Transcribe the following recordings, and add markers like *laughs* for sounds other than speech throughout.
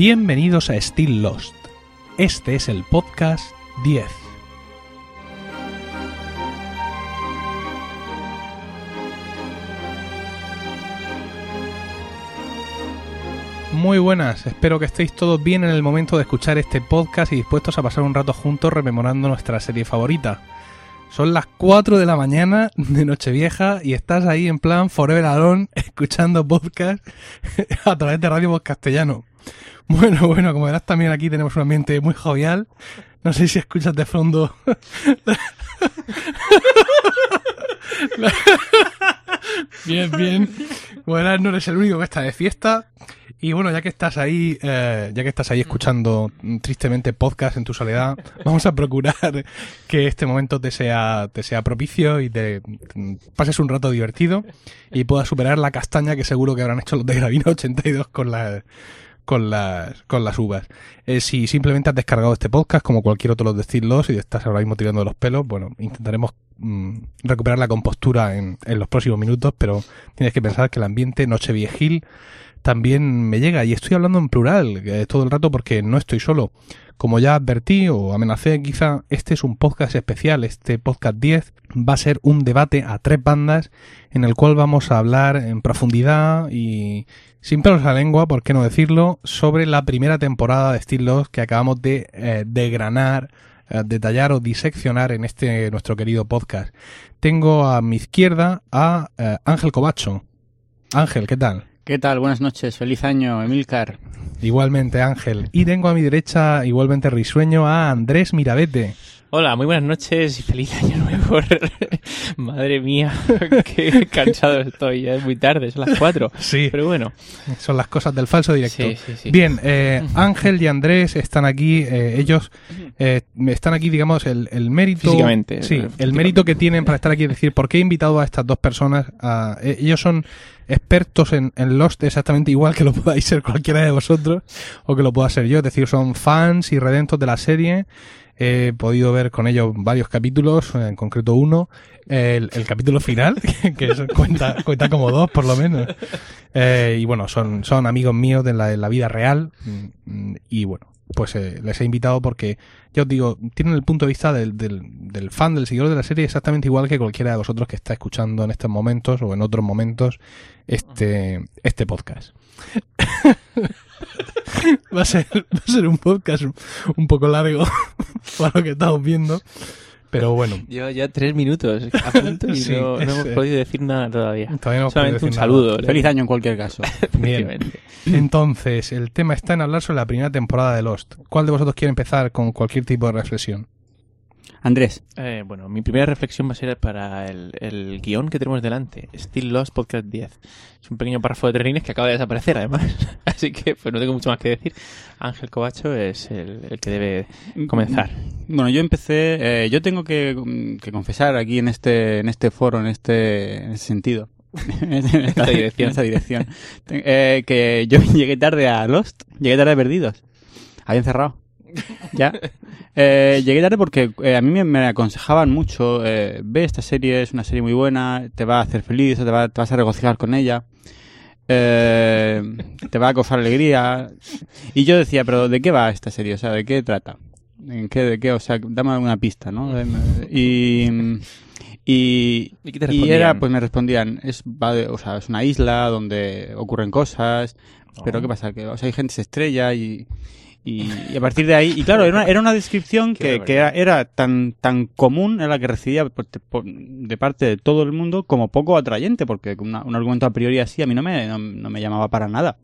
Bienvenidos a Still Lost. Este es el podcast 10. Muy buenas, espero que estéis todos bien en el momento de escuchar este podcast y dispuestos a pasar un rato juntos rememorando nuestra serie favorita. Son las 4 de la mañana de Nochevieja y estás ahí en plan Forever Alone *laughs* escuchando podcast *laughs* a través de Radio Voz Castellano. *laughs* Bueno, bueno, como verás también aquí tenemos un ambiente muy jovial. No sé si escuchas de fondo. bien, bien. Bueno, no eres el único que está de fiesta. Y bueno, ya que estás ahí, eh, ya que estás ahí escuchando tristemente podcast en tu soledad, vamos a procurar que este momento te sea, te sea propicio y te pases un rato divertido y puedas superar la castaña que seguro que habrán hecho los de Gravina 82 con la con las, con las uvas. Eh, si simplemente has descargado este podcast, como cualquier otro de los Lost y estás ahora mismo tirando los pelos, bueno, intentaremos mm, recuperar la compostura en, en, los próximos minutos, pero tienes que pensar que el ambiente Nocheviejil también me llega, y estoy hablando en plural todo el rato porque no estoy solo. Como ya advertí o amenacé quizá, este es un podcast especial, este podcast 10 va a ser un debate a tres bandas en el cual vamos a hablar en profundidad y sin pelos a la lengua, por qué no decirlo, sobre la primera temporada de Steel Lost que acabamos de eh, degranar, eh, detallar o diseccionar en este nuestro querido podcast. Tengo a mi izquierda a eh, Ángel Cobacho. Ángel, ¿qué tal? ¿Qué tal? Buenas noches. Feliz año, Emilcar. Igualmente, Ángel. Y tengo a mi derecha, igualmente risueño, a Andrés Mirabete. Hola, muy buenas noches y feliz año nuevo. *laughs* Madre mía, *laughs* qué cansado estoy. Ya es muy tarde, son las cuatro. Sí. Pero bueno. Son las cosas del falso directo. Sí, sí, sí. Bien, eh, *laughs* Ángel y Andrés están aquí. Eh, ellos eh, están aquí, digamos, el, el mérito. Físicamente. Sí, el mérito que tienen para estar aquí es decir, ¿por qué he invitado a estas dos personas? A, eh, ellos son expertos en, en, Lost exactamente igual que lo podáis ser cualquiera de vosotros o que lo pueda ser yo. Es decir, son fans y redentos de la serie. He podido ver con ellos varios capítulos, en concreto uno, el, capítulo final, *laughs* que cuenta, cuenta como dos por lo menos. Eh, y bueno, son, son amigos míos de la, de la vida real. Y bueno, pues eh, les he invitado porque, ya os digo, tienen el punto de vista del, del, del, fan, del seguidor de la serie exactamente igual que cualquiera de vosotros que está escuchando en estos momentos o en otros momentos este, este podcast. *laughs* va, a ser, va a ser un podcast un poco largo *laughs* para lo que estamos viendo. Pero bueno. Yo ya tres minutos a punto y *laughs* Sí, no, hemos eh, podido decir nada todavía. Todavía no Solamente un saludo. nada. Feliz año en cualquier caso. Bien. Efectivamente. Entonces, el tema está en hablar sobre la primera temporada de Lost. ¿Cuál de vosotros quiere empezar con cualquier tipo de reflexión? Andrés, Eh, bueno, mi primera reflexión va a ser para el, el guion que tenemos delante. Still Lost Podcast 10. Es un pequeño párrafo de tres líneas que acaba de desaparecer, además. *laughs* Así que pues no tengo mucho más que decir. Ángel Cobacho es el, el que debe comenzar. bueno, yo empecé, eh, yo tengo que, que confesar aquí en este, en este foro, en este, en ese sentido. *laughs* en esta dirección. en esta dirección. Eh, que yo *laughs* llegué tarde a Lost, llegué tarde a Perdidos. Habían cerrado. Ya. Eh, llegué tarde porque eh, a mí me, me aconsejaban mucho, eh, ve esta serie, es una serie muy buena, te va a hacer feliz, te, va- te vas a regocijar con ella, eh, te va a causar alegría. Y yo decía, pero ¿de qué va esta serie? O sea, ¿de qué trata? ¿En qué, de qué? O sea, dame alguna pista, ¿no? Y... Y, ¿Y qué te y respondían? era, pues me respondían, es, va de- o sea, es una isla donde ocurren cosas, pero Oh. ¿qué pasa? Que o sea, hay gente que se estrella y, y, y a partir de ahí, y claro, era una, era una descripción *laughs* que, que era, era tan, tan común, era la que recibía por- por- de parte de todo el mundo, como poco atrayente, porque una- un argumento a priori así a mí no me, no, no me llamaba para nada.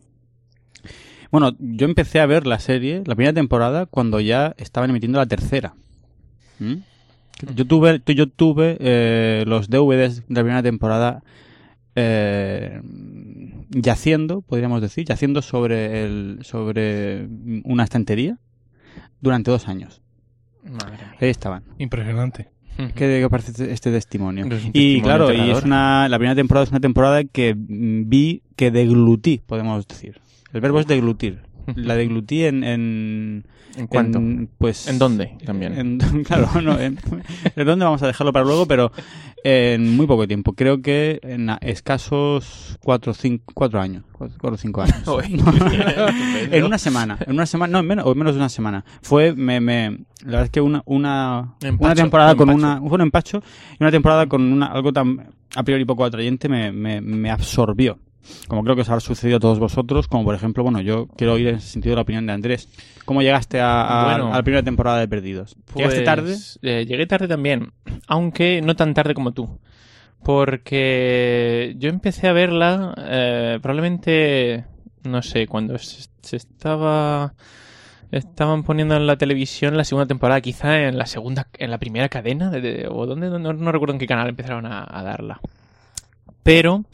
Bueno, yo empecé a ver la serie, la primera temporada, cuando ya estaban emitiendo la tercera. ¿Mm? Yo tuve, yo tuve eh, los DVDs de la primera temporada eh, yaciendo, podríamos decir, yaciendo sobre el, sobre una estantería durante dos años. Madre mía. Ahí estaban. Impresionante. ¿Qué parece este- este testimonio? Es Y testimonio claro, y es una, la primera temporada es una temporada que mm, vi que deglutí, podemos decir. El verbo es deglutir. la deglutí en... ¿En, ¿En cuánto? en, pues, ¿En dónde también? en- *laughs* claro, no, en, en dónde vamos a dejarlo para luego, pero en muy poco tiempo. Creo que en escasos cuatro, cinco, cuatro años. Cuatro, cuatro o cinco años. *laughs* *laughs* En una semana. En una semana, no, en menos, o en menos de una semana. Fue, me, me, la verdad es que una, una, Empacho, una temporada un con una, fue un empacho y una temporada con una, algo tan a priori poco atrayente me, me, me absorbió. Como creo que os habrá sucedido a todos vosotros, como por ejemplo, bueno, yo quiero oír en ese sentido la opinión de Andrés. ¿Cómo llegaste a, a- Bueno. a la primera temporada de Perdidos? ¿Llegaste Pues, tarde? eh, llegué tarde también, aunque no tan tarde como tú. Porque yo empecé a verla eh, probablemente, no sé, cuando se, se estaba... Estaban poniendo en la televisión la segunda temporada, quizá en la segunda, en la primera cadena, de- de- o dónde, no, no recuerdo en qué canal empezaron a, a darla. Pero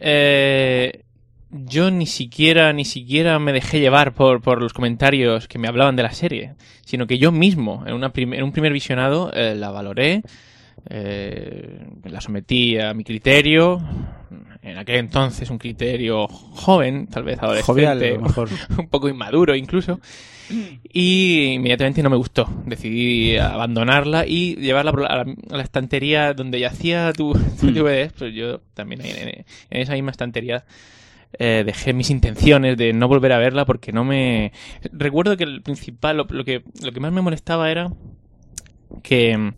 eh, yo ni siquiera, ni siquiera me dejé llevar por, por los comentarios que me hablaban de la serie, sino que yo mismo, en, una en un primer visionado, eh, la valoré, eh, la sometí a mi criterio, en aquel entonces un criterio joven, tal vez adolescente, Jovial, mejor. *laughs* un poco inmaduro incluso. Y inmediatamente no me gustó. Decidí abandonarla y llevarla a la, a la estantería donde yacía tu, tu Mm. DVD. Pues yo también en, esa misma estantería eh, dejé mis intenciones de no volver a verla porque no me... Recuerdo que el principal, lo, lo que, lo que más me molestaba era que...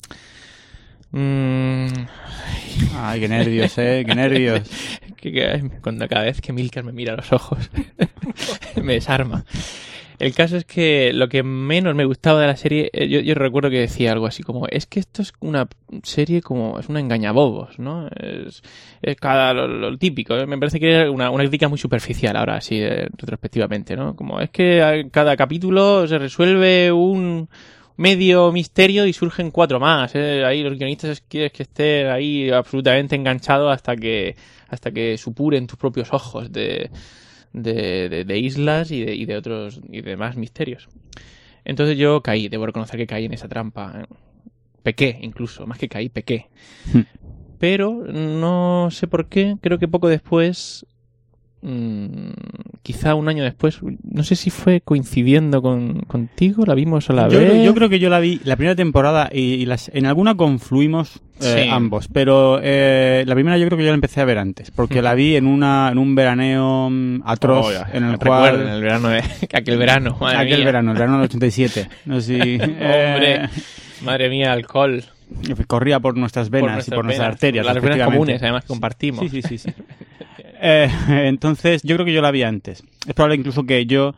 mm, Ay, qué nervios, eh, qué nervios. *laughs* que, que cuando cada vez que Milcar me mira a los ojos *laughs* me desarma. El caso es que lo que menos me gustaba de la serie, eh, yo, recuerdo que decía algo así como, es que esto es una serie como, es una engañabobos, ¿no? Es, cada, lo, lo típico, ¿eh? me parece que era una, una crítica muy superficial ahora, así, eh, retrospectivamente, ¿no? Como es que cada capítulo se resuelve un medio misterio y surgen cuatro más. Ahí los guionistas quieres que esté ahí absolutamente enganchado hasta que, hasta que supuren tus propios ojos de, de, de- de islas y de, y de otros y de demás misterios. Entonces yo caí, debo reconocer que caí en esa trampa. Pequé, incluso, más que caí, pequé. Hmm. Pero no sé por qué, creo que poco después, mm, quizá un año después, no sé si fue coincidiendo con, contigo, la vimos a la Yo, vez. creo- yo creo que yo la vi la primera temporada y, y las, en alguna confluimos eh, Sí. ambos, pero eh, la primera yo creo que yo la empecé a ver antes, porque la vi en una en un veraneo mm, atroz Oh, ya, en el recuerdo, cual en el verano de *laughs* aquel verano, madre aquel mía. verano, el verano del 87, *laughs* no sé si Hombre, eh, madre mía, alcohol. corría por nuestras venas y por nuestras arterias, Las venas comunes, además, que compartimos. Sí, sí, sí, sí. *laughs* Eh, *laughs* entonces, yo creo que yo la vi antes. Es probable incluso que yo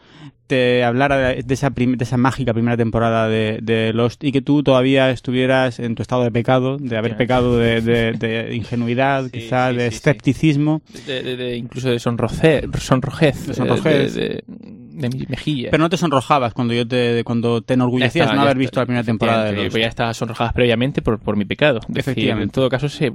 te hablara de, de esa, prim- de esa mágica primera temporada de, de Lost y que tú todavía estuvieras en tu estado de pecado, de haber pecado *laughs* de, ingenuidad, Sí, quizá, sí, de sí, escepticismo. Incluso de sonroje, sonrojez. De sonrojez. De, mi mejilla. Pero no te sonrojabas cuando yo te, cuando te enorgullecías de no haber visto la primera temporada de Lost. Ya estaba sonrojadas previamente por, por mi pecado. Decir, Efectivamente. en todo caso se...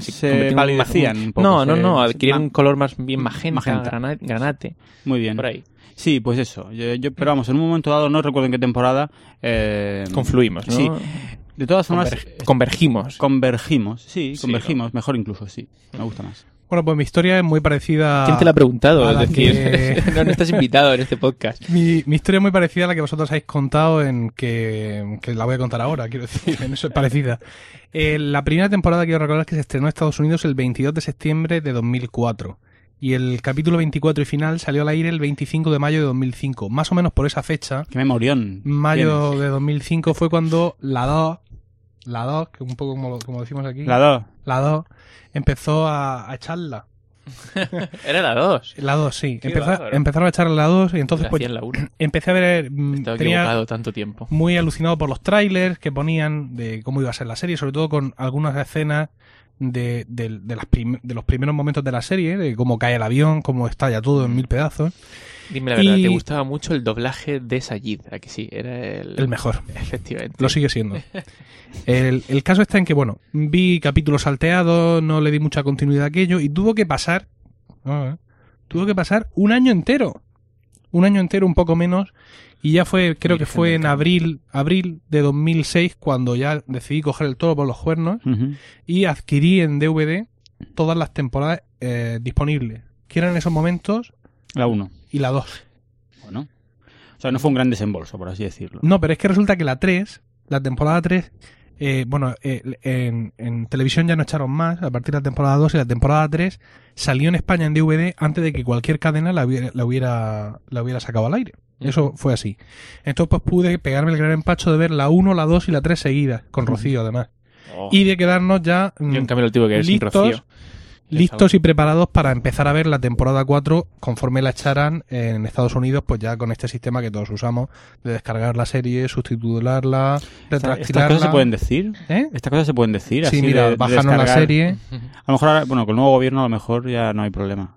Se convirtió en palidecían un poco, No, no, se- no. se- ma- un color más bien magenta, magenta. grana- granate. Muy bien. Por ahí. Sí, pues eso. Yo, yo- pero vamos, en un momento dado, no recuerdo en qué temporada. eh, Confluimos, ¿no? Sí. De todas formas, Conver- convergimos. Convergimos, sí, Sí, convergimos, mejor incluso, sí. Me gusta más. Bueno, pues mi historia es muy parecida. ¿Quién te la ha preguntado? a la Es decir, que- *laughs* no, no estás invitado en este podcast. Mi, mi historia es muy parecida a la que vosotros habéis contado en que, que la voy a contar ahora, quiero decir, en eso es parecida. Eh, la primera temporada quiero recordar que se estrenó en Estados Unidos el 22 de septiembre de 2004 y el capítulo 24 y final salió al aire el 25 de mayo de 2005. Más o menos por esa fecha, Qué memorión. mayo de 2005 fue cuando la 2, la 2, que un poco como, lo- como decimos aquí. La dos. la 2 empezó a, a echarla. *laughs* Era la 2. La 2, sí. Empezó- bárbaro. empezaron a echar la 2 y entonces pues la 1. *clears throat* empecé a ver... mm, Estaba tenía- equivocado tanto tiempo. muy alucinado por los trailers que ponían de cómo iba a ser la serie, sobre todo con algunas escenas de, de- de las prim- de los primeros momentos de la serie, de cómo cae el avión, cómo estalla todo en mil pedazos. Dime la verdad, Y- ¿te gustaba mucho el doblaje de Sayid? ¿A que sí? Era el... El mejor. Efectivamente. Lo sigue siendo. El, el caso está en que, bueno, vi capítulos salteados, no le di mucha continuidad a aquello y tuvo que pasar. ah, tuvo que pasar un año entero. Un año entero, un poco menos. Y ya fue, creo que fue en abril, abril de 2006 cuando ya decidí coger el toro por los cuernos y adquirí en DVD todas las temporadas eh, disponibles, que eran en esos momentos La uno. y la 2. ¿o no? O sea, no fue un gran desembolso, por así decirlo. No, pero es que resulta que la 3, la temporada 3, eh, bueno, eh, en, en televisión ya no echaron más a partir de la temporada 2 y la temporada 3 salió en España en DVD antes de que cualquier cadena la hubiera, la hubiera, la hubiera sacado al aire. Eso fue así. Entonces pues pude pegarme el gran empacho de ver la 1, la 2 y la 3 seguidas, con Rocío además. Oh. Y de quedarnos ya mm, Yo en cambio lo tuve que sin listos, Rocío. Listos y preparados para empezar a ver la temporada 4 conforme la echaran en Estados Unidos, pues ya con este sistema que todos usamos de descargar la serie, subtitularla, Estas retractilarla. cosas se pueden decir. ¿Eh? Estas cosas se pueden decir. Sí, así mira, de- de bajarnos la serie, A lo mejor, ahora- bueno, con el nuevo gobierno a lo mejor ya no hay problema.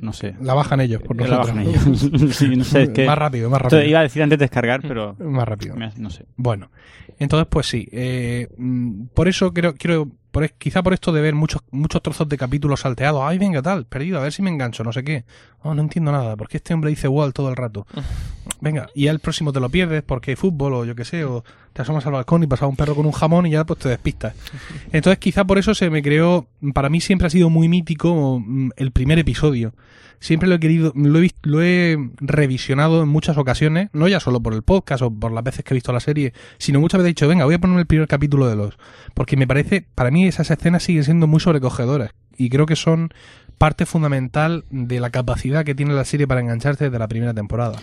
No sé. la bajan ellos por Ya la nosotros. bajan ellos. *laughs* sí, no sé, es que... Más rápido, más rápido. iba a decir antes descargar, pero... Más rápido. me- No sé. Bueno, entonces pues sí, eh, mm, por eso creo, quiero, por, es- quizá por esto de ver muchos, muchos trozos de capítulos salteados, ay venga tal, perdido, a ver si me engancho, no sé qué, oh, no entiendo nada, porque este hombre dice Wall todo el rato, *laughs* venga, y al próximo te lo pierdes porque hay fútbol o yo qué sé, o te asomas al balcón y pasa un perro con un jamón y ya pues te despistas. *laughs* Entonces quizá por eso se me creó, para mí siempre ha sido muy mítico mm, el primer episodio. Siempre lo he querido, lo he, lo he revisionado en muchas ocasiones, no ya solo por el podcast o por las veces que he visto la serie, sino muchas veces he dicho, venga, voy a ponerme el primer capítulo de los. Porque me parece, para mí esas escenas siguen siendo muy sobrecogedoras. Y creo que son parte fundamental de la capacidad que tiene la serie para engancharse desde la primera temporada.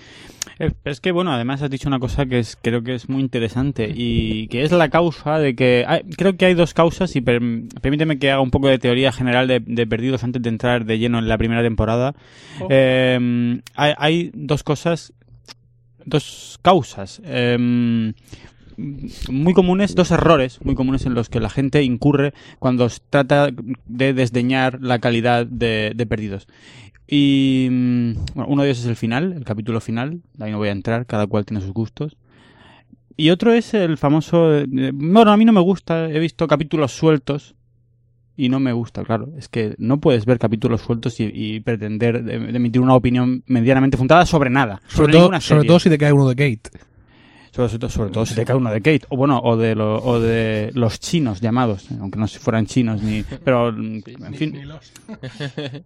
Es, que, bueno, además has dicho una cosa que es, creo que es muy interesante y que es la causa de que... hay- creo que hay dos causas y per- permíteme que haga un poco de teoría general de, de Perdidos antes de entrar de lleno en la primera temporada. Eh, hay, hay dos cosas, dos causas eh, muy comunes, dos errores muy comunes en los que la gente incurre cuando trata de desdeñar la calidad de, de Perdidos. Y mm, bueno, uno de ellos es el final, el capítulo final, ahí no voy a entrar, cada cual tiene sus gustos. Y otro es el famoso... eh, bueno, a mí no me gusta, he visto capítulos sueltos y no me gusta, claro. Es que no puedes ver capítulos sueltos y, y pretender de- de emitir una opinión medianamente fundada sobre nada. Sobre, Sobre todo, sobre todo si te cae uno de Kate. Sobre, sobre- todo si te cae uno de Kate, o bueno, o de, lo- o de los chinos llamados, aunque no si fueran chinos ni... *laughs* Pero, mm, en fin, *laughs*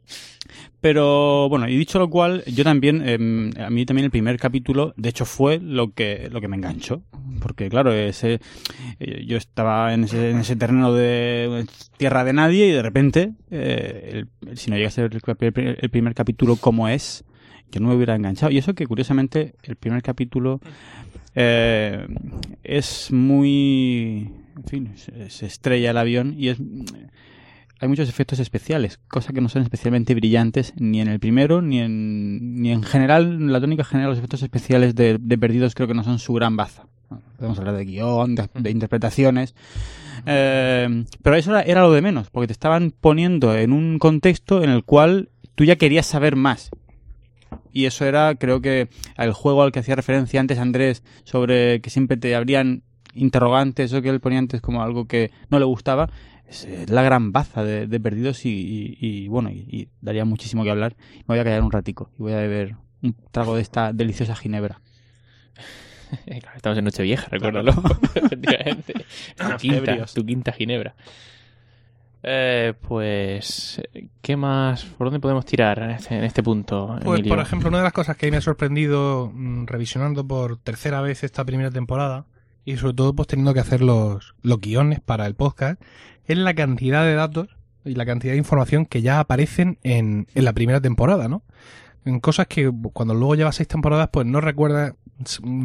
pero bueno, y dicho lo cual, yo también, em, a mí también el primer capítulo, de hecho, fue lo que, lo que me enganchó. Porque claro, ese, eh, yo estaba en ese, en ese terreno de tierra de nadie y de repente, eh, el- si no llega a ser el, el- el primer capítulo como es, yo no me hubiera enganchado. Y eso que curiosamente el primer capítulo eh, es muy... En fin, se, estrella el avión y es... Hay muchos efectos especiales, cosa que no son especialmente brillantes ni en el primero ni en, ni en general, la tónica general, los efectos especiales de, de Perdidos creo que no son su gran baza. Podemos hablar de guion, de, de interpretaciones, eh, pero eso era, era lo de menos, porque te estaban poniendo en un contexto en el cual tú ya querías saber más. Y eso era, creo que, el juego al que hacía referencia antes Andrés, sobre que siempre te habrían interrogantes o que él ponía antes como algo que no le gustaba, es eh, la gran baza de, de Perdidos y, y- y, bueno, y, y daría muchísimo que hablar. Me voy a callar un ratico y voy a beber un trago de esta deliciosa ginebra. *laughs* Claro, estamos en Nochevieja, recuérdalo. *laughs* Efectivamente. Tu quinta, tu quinta ginebra. Eh, pues, ¿qué más? ¿Por dónde podemos tirar en este, en este punto, Pues, Emilio? por ejemplo, una de las cosas que a mí me ha sorprendido mm, revisionando por tercera vez esta primera temporada y sobre todo pues teniendo que hacer los, los guiones para el podcast es la cantidad de datos y la cantidad de información que ya aparecen en, en la primera temporada, ¿no? En cosas que cuando luego llevas seis temporadas pues no recuerdas,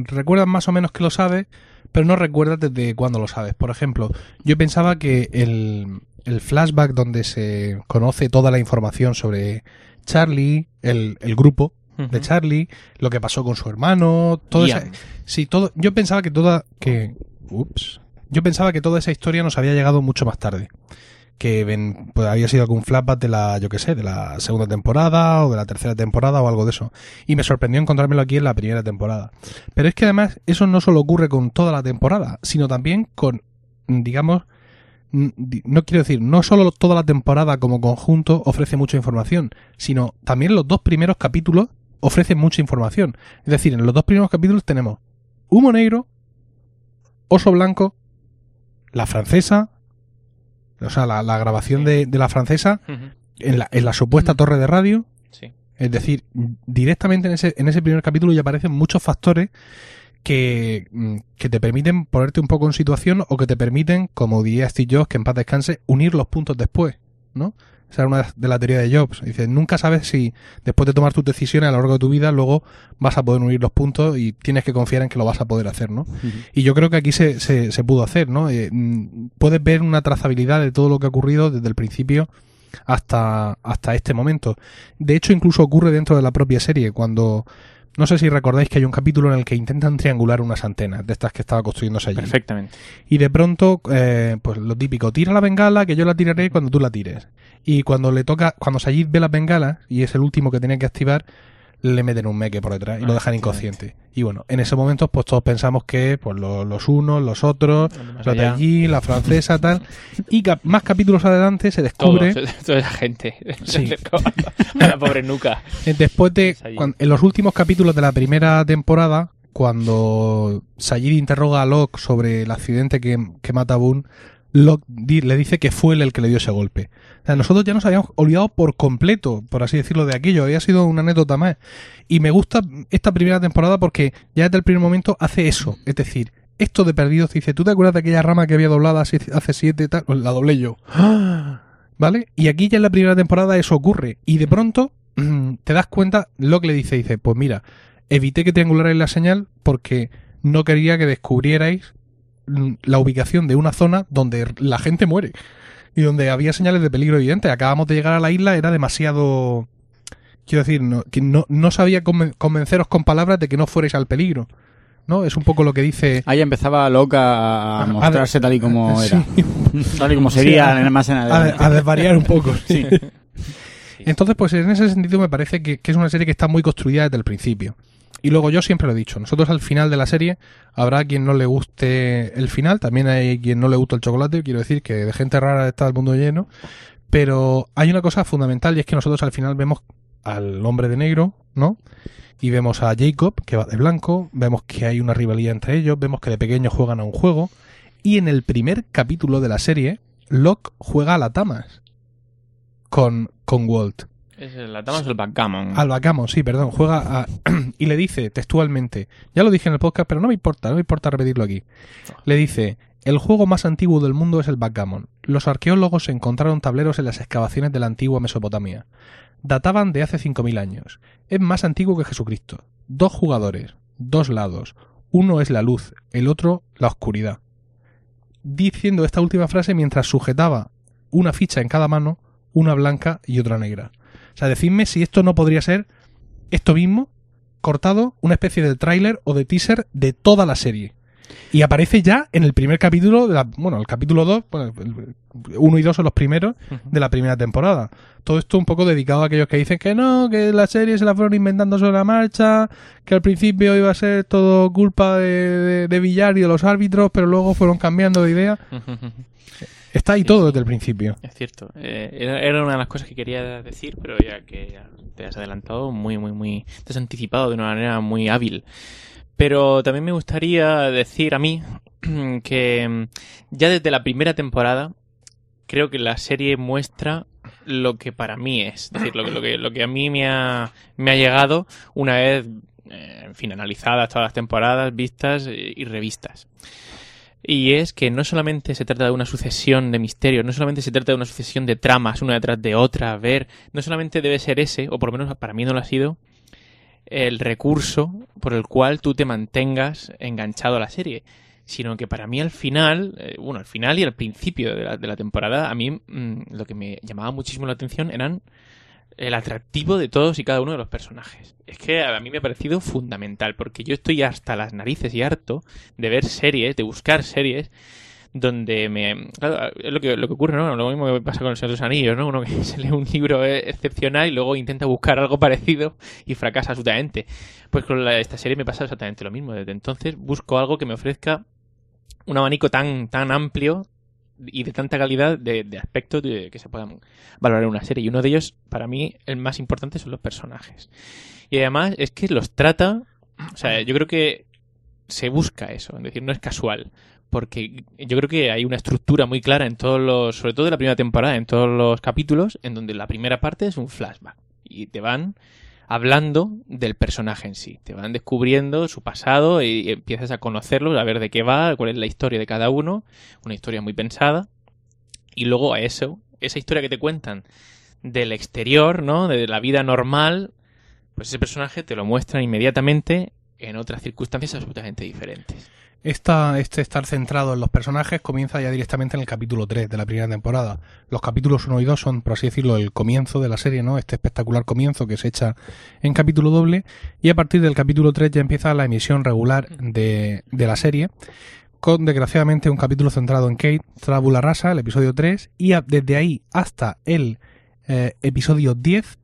recuerdas más o menos que lo sabes, pero no recuerdas desde cuándo lo sabes. Por ejemplo, yo pensaba que el, el flashback donde se conoce toda la información sobre Charlie, el, el grupo de Charlie, lo que pasó con su hermano, todo Ian. esa, sí, todo, yo pensaba que toda, que, ups, yo pensaba que toda esa historia nos había llegado mucho más tarde. Que ven, pues había sido algún flashback de la, yo qué sé, de la segunda temporada o de la tercera temporada o algo de eso. Y me sorprendió encontrármelo aquí en la primera temporada. Pero es que además eso no solo ocurre con toda la temporada, sino también con, digamos, di- no quiero decir, no solo toda la temporada como conjunto ofrece mucha información, sino también los dos primeros capítulos ofrecen mucha información. Es decir, en los dos primeros capítulos tenemos Humo Negro, Oso Blanco, La Francesa, o sea, la, la grabación de, de La Francesa en la, en la supuesta torre de radio, Sí. Es decir, directamente en ese, en ese primer capítulo ya aparecen muchos factores que, mm, que te permiten ponerte un poco en situación o que te permiten, como diría Steve Jobs, que en paz descanse, unir los puntos después, ¿no? Esa es una de las teorías de Jobs. Dice, nunca sabes si después de tomar tus decisiones a lo largo de tu vida, luego vas a poder unir los puntos y tienes que confiar en que lo vas a poder hacer, ¿no? Y yo creo que aquí se, se, se pudo hacer, ¿no? Eh, mm, puedes ver una trazabilidad de todo lo que ha ocurrido desde el principio hasta, hasta este momento. De hecho, incluso ocurre dentro de la propia serie, cuando... No sé si recordáis que hay un capítulo en el que intentan triangular unas antenas de estas que estaba construyéndose allí. Perfectamente. Y de pronto, eh, pues lo típico, tira la bengala que yo la tiraré cuando tú la tires. Y cuando le toca, cuando Sayid ve las bengalas, y es el último que tiene que activar, le meten un meque por detrás y lo Ah, dejan inconsciente. Y bueno, en ese momento, pues todos pensamos que pues lo- los unos, los otros, Los de allí, la francesa, tal. Y cap- más capítulos adelante se descubre, Todos, *laughs* toda esa gente. Sí. *laughs* La pobre nuca. eh, después de, Es allí. cuan- en los últimos capítulos de la primera temporada, cuando Sayid interroga a Locke sobre el accidente que, que mata a Boone, Locke le dice que fue él el que le dio ese golpe. O sea, nosotros ya nos habíamos olvidado por completo, por así decirlo, de aquello. Había sido una anécdota más. Y me gusta esta primera temporada porque ya desde el primer momento hace eso. Es decir, esto de perdidos dice, ¿tú te acuerdas de aquella rama que había doblada hace siete tal? Pues la doblé yo. *gasps* ¿Vale? Y aquí ya en la primera temporada eso ocurre. Y de pronto mm, *clears throat* te das cuenta, lo que le dice, dice, pues mira, evité que triangularais la señal porque no quería que descubrierais la ubicación de una zona donde la gente muere y donde había señales de peligro evidente. Acabamos de llegar a la isla, era demasiado... Quiero decir, no, que no, no sabía conven- convenceros con palabras de que no fuerais al peligro. ¿No? Es un poco lo que dice... Ahí empezaba loca a de- mostrarse tal y como *laughs* Sí. era. Tal y como sería Sí, a- más en a, adelante. a desvariar un poco. Sí. Entonces, pues en ese sentido me parece que, que es una serie que está muy construida desde el principio. Y luego yo siempre lo he dicho, nosotros al final de la serie habrá quien no le guste el final, también hay quien no le gusta el chocolate, quiero decir que de gente rara está el mundo lleno, pero hay una cosa fundamental y es que nosotros al final vemos al hombre de negro, ¿no? Y vemos a Jacob, que va de blanco, vemos que hay una rivalidad entre ellos, vemos que de pequeños juegan a un juego, y en el primer capítulo de la serie, Locke juega a la Tamas con, con Walt. ¿Es el Atamas o el backgammon? Al backgammon, sí, perdón, juega a... *clears throat* y le dice textualmente, ya lo dije en el podcast, pero no me importa, no me importa repetirlo aquí. Le dice, el juego más antiguo del mundo es el backgammon. Los arqueólogos encontraron tableros en las excavaciones de la antigua Mesopotamia. Databan de hace 5.000 años. Es más antiguo que Jesucristo. Dos jugadores, dos lados. Uno es la luz, el otro la oscuridad. Diciendo esta última frase mientras sujetaba una ficha en cada mano, una blanca y otra negra. O sea, decidme si esto no podría ser esto mismo, cortado, una especie de tráiler o de teaser de toda la serie. Y aparece ya en el primer capítulo, de la, bueno, el capítulo 2, bueno, el 1 y 2 son los primeros de la primera temporada. Todo esto un poco dedicado a aquellos que dicen que no, que la serie se la fueron inventando sobre la marcha, que al principio iba a ser todo culpa de, de, de Villar y de los árbitros, pero luego fueron cambiando de idea. Está ahí Sí, todo desde el principio. Es cierto. Eh, era, una de las cosas que quería decir, pero ya que te has adelantado muy, muy, muy... Te has anticipado de una manera muy hábil. Pero también me gustaría decir a mí *clears throat* que mm, ya desde la primera temporada creo que la serie muestra lo que para mí es. Es decir, lo que, lo que, lo que a mí me ha, me ha llegado una vez, eh, en fin, analizadas todas las temporadas, vistas eh, y revistas. Y es que no solamente se trata de una sucesión de misterios, no solamente se trata de una sucesión de tramas una detrás de otra, a ver, no solamente debe ser ese, o por lo menos para mí no lo ha sido, el recurso por el cual tú te mantengas enganchado a la serie, sino que para mí al final, eh, bueno, al final y al principio de la, de la temporada, a mí mm, lo que me llamaba muchísimo la atención eran el atractivo de todos y cada uno de los personajes. Es que a mí me ha parecido fundamental, porque yo estoy hasta las narices y harto de ver series, de buscar series donde me claro, es lo que, lo que ocurre, ¿no? Lo mismo que pasa con el Señor de los Anillos, ¿no? Uno *laughs* que se lee un libro eh, excepcional y luego intenta buscar algo *laughs* parecido y fracasa absolutamente. Pues con la- esta serie me pasa exactamente lo mismo. Desde entonces busco algo que me ofrezca un abanico tan, tan amplio y de tanta calidad de, de aspectos que se puedan valorar en una serie. Y uno de ellos, para mí, el más importante son los personajes. Y además es que los trata, o sea, yo creo que se busca eso, es decir, no es casual. Porque yo creo que hay una estructura muy clara en todos los, sobre todo de la primera temporada, en todos los capítulos, en donde la primera parte es un flashback. Y te van hablando del personaje en sí. Te van descubriendo su pasado y empiezas a conocerlo, a ver de qué va, cuál es la historia de cada uno, una historia muy pensada. Y luego a eso, esa historia que te cuentan del exterior, ¿no? De la vida normal, pues ese personaje te lo muestran inmediatamente en otras circunstancias absolutamente diferentes. Esta, este estar centrado en los personajes comienza ya directamente en el capítulo 3 de la primera temporada. Los capítulos 1 y 2 son, por así decirlo, el comienzo de la serie, ¿no? Este espectacular comienzo que se echa en capítulo doble. Y a partir del capítulo 3 ya empieza la emisión regular de, de la serie. Con, desgraciadamente, un capítulo centrado en Kate, Trábula Rasa, el episodio 3. Y desde ahí hasta el eh, episodio 10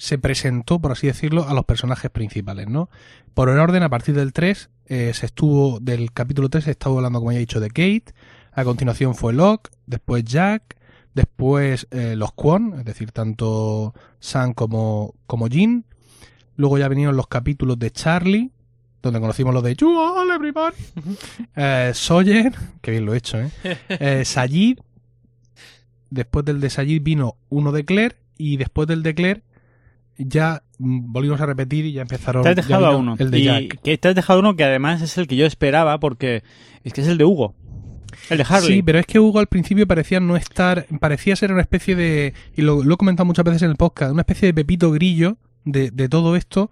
se presentó, por así decirlo, a los personajes principales, ¿no? Por el orden, a partir del 3, eh, se estuvo, del capítulo 3 se estuvo hablando, como ya he dicho, de Kate, a continuación fue Locke, después Jack, después eh, los Kwon, es decir, tanto Sam como, como Jin, luego ya vinieron los capítulos de Charlie, donde conocimos los de You all everybody, *laughs* eh, Sawyer, *laughs* que bien lo he hecho, ¿eh? *laughs* eh Sayid, después del de Sayid vino uno de Claire, y después del de Claire ya mm, volvimos a repetir y ya empezaron Te has dejado a uno. el de y Jack. que te has dejado uno que además es el que yo esperaba porque es que es el de Hugo. El de Harley. Sí, pero es que Hugo al principio parecía no estar, parecía ser una especie de, y lo, lo he comentado muchas veces en el podcast, una especie de pepito grillo de, de todo esto,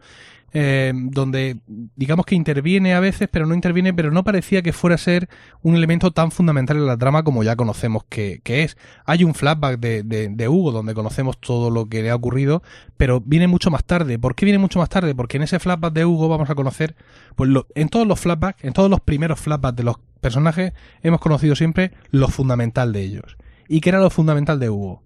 eh, donde digamos que interviene a veces, pero no interviene, pero no parecía que fuera a ser un elemento tan fundamental en la trama como ya conocemos que, que es. Hay un flashback de, de, de Hugo donde conocemos todo lo que le ha ocurrido, pero viene mucho más tarde. ¿Por qué viene mucho más tarde? Porque en ese flashback de Hugo vamos a conocer, pues lo, en todos los flashbacks, en todos los primeros flashbacks de los personajes, hemos conocido siempre lo fundamental de ellos. ¿Y qué era lo fundamental de Hugo?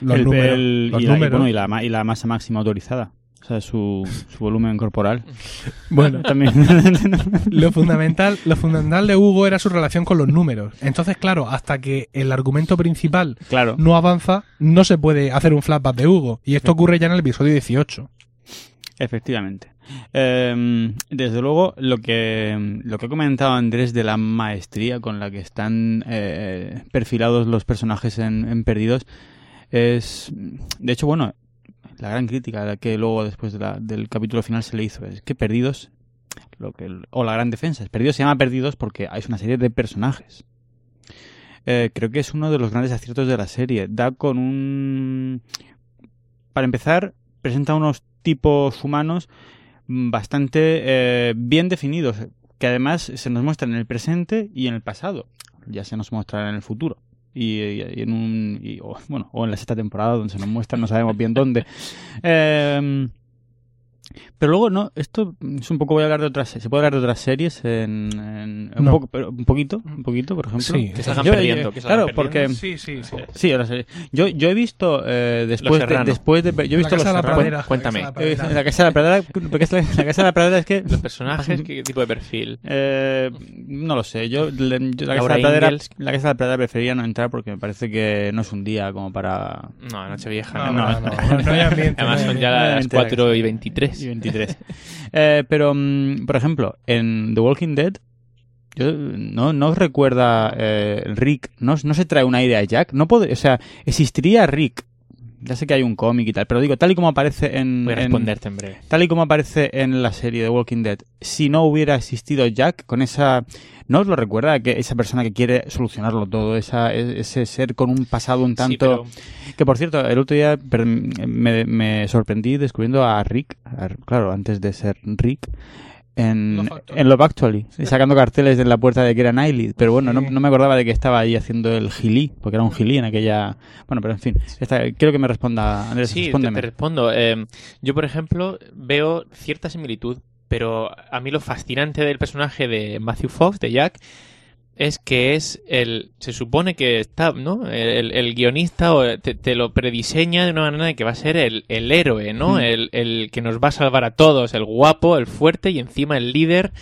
Los El- números. el- los y, la, y, números. bueno, y la ma- y la masa máxima autorizada. O sea, su, su volumen corporal. *laughs* Bueno, También. *laughs* lo fundamental, lo fundamental de Hugo era su relación con los números. Entonces, claro, hasta que el argumento principal claro. no avanza, no se puede hacer un flashback de Hugo. Y esto ocurre ya en el episodio 18. Efectivamente. Eh, desde luego, lo que, lo que ha comentado Andrés de la maestría con la que están eh, perfilados los personajes en, en Perdidos es, de hecho, bueno, la gran crítica que luego después del capítulo final se le hizo es que Perdidos, lo que, o la gran defensa, es Perdidos se llama Perdidos porque es una serie de personajes. Eh, creo que es uno de los grandes aciertos de la serie. Da con un... Para empezar, presenta unos tipos humanos bastante eh, bien definidos, que además se nos muestran en el presente y en el pasado. Ya se nos mostrará en el futuro. Y, y- en un y- o, *laughs* bueno o en la sexta temporada donde se nos muestra no sabemos bien dónde. *laughs* Em, pero luego no esto es un poco voy a hablar de otras se puede hablar de otras series en, en- un No. poco pero un poquito un poquito por ejemplo Sí. Que salgan Yo- perdiendo. yo- que salgan claro perdiendo. porque Sí, sí, sí. Sí, ahora. Yo, yo he visto eh, después, de, después de. Yo he visto La los casa de la pradera. Cuéntame. La casa de Eh, la pradera. La casa de la pradera. porque es la, la casa de la pradera es que. Los personajes, ¿qué tipo de perfil? Eh, no lo sé. Yo, le- yo la, casa la, pradera, la casa de la pradera preferiría no entrar porque me parece que no es un día como para. No, Nochevieja. No, no. no, no, no hay ambiente. Además no hay son ya las ambiente. 4 y y *laughs* 23. 23. Eh, pero, mm, por ejemplo, en The Walking Dead. Yo no, no recuerda eh, Rick, no, no se trae un aire a Jack, no puede, o sea, existiría Rick, ya sé que hay un cómic y tal, pero digo, tal y como aparece en, Voy a responderte en breve. tal y como aparece en la serie de Walking Dead, si no hubiera existido Jack con esa... ¿No os lo recuerda? Que esa persona que quiere solucionarlo todo, esa, ese ser con un pasado un Sí, tanto... pero Que por cierto, el otro día me, me sorprendí descubriendo a Rick, a- claro, antes de ser Rick, en, Love Actually. en Love Actually, y sacando carteles en la puerta de que era Niley. Pero bueno, no, Sí. no me acordaba de que estaba ahí haciendo el gilí, porque era un gilí en aquella... Bueno, pero en fin, esta- quiero que me responda, Andrés, Sí, te, respondo. Eh, yo, por ejemplo, veo cierta similitud, pero a mí lo fascinante del personaje de Matthew Fox, de Jack, es que es el. Se supone que está, ¿no? El, el guionista o te, te lo prediseña de una manera de que va a ser el, el héroe, ¿no? Mm. El, el que nos va a salvar a todos, el guapo, el fuerte y encima el líder.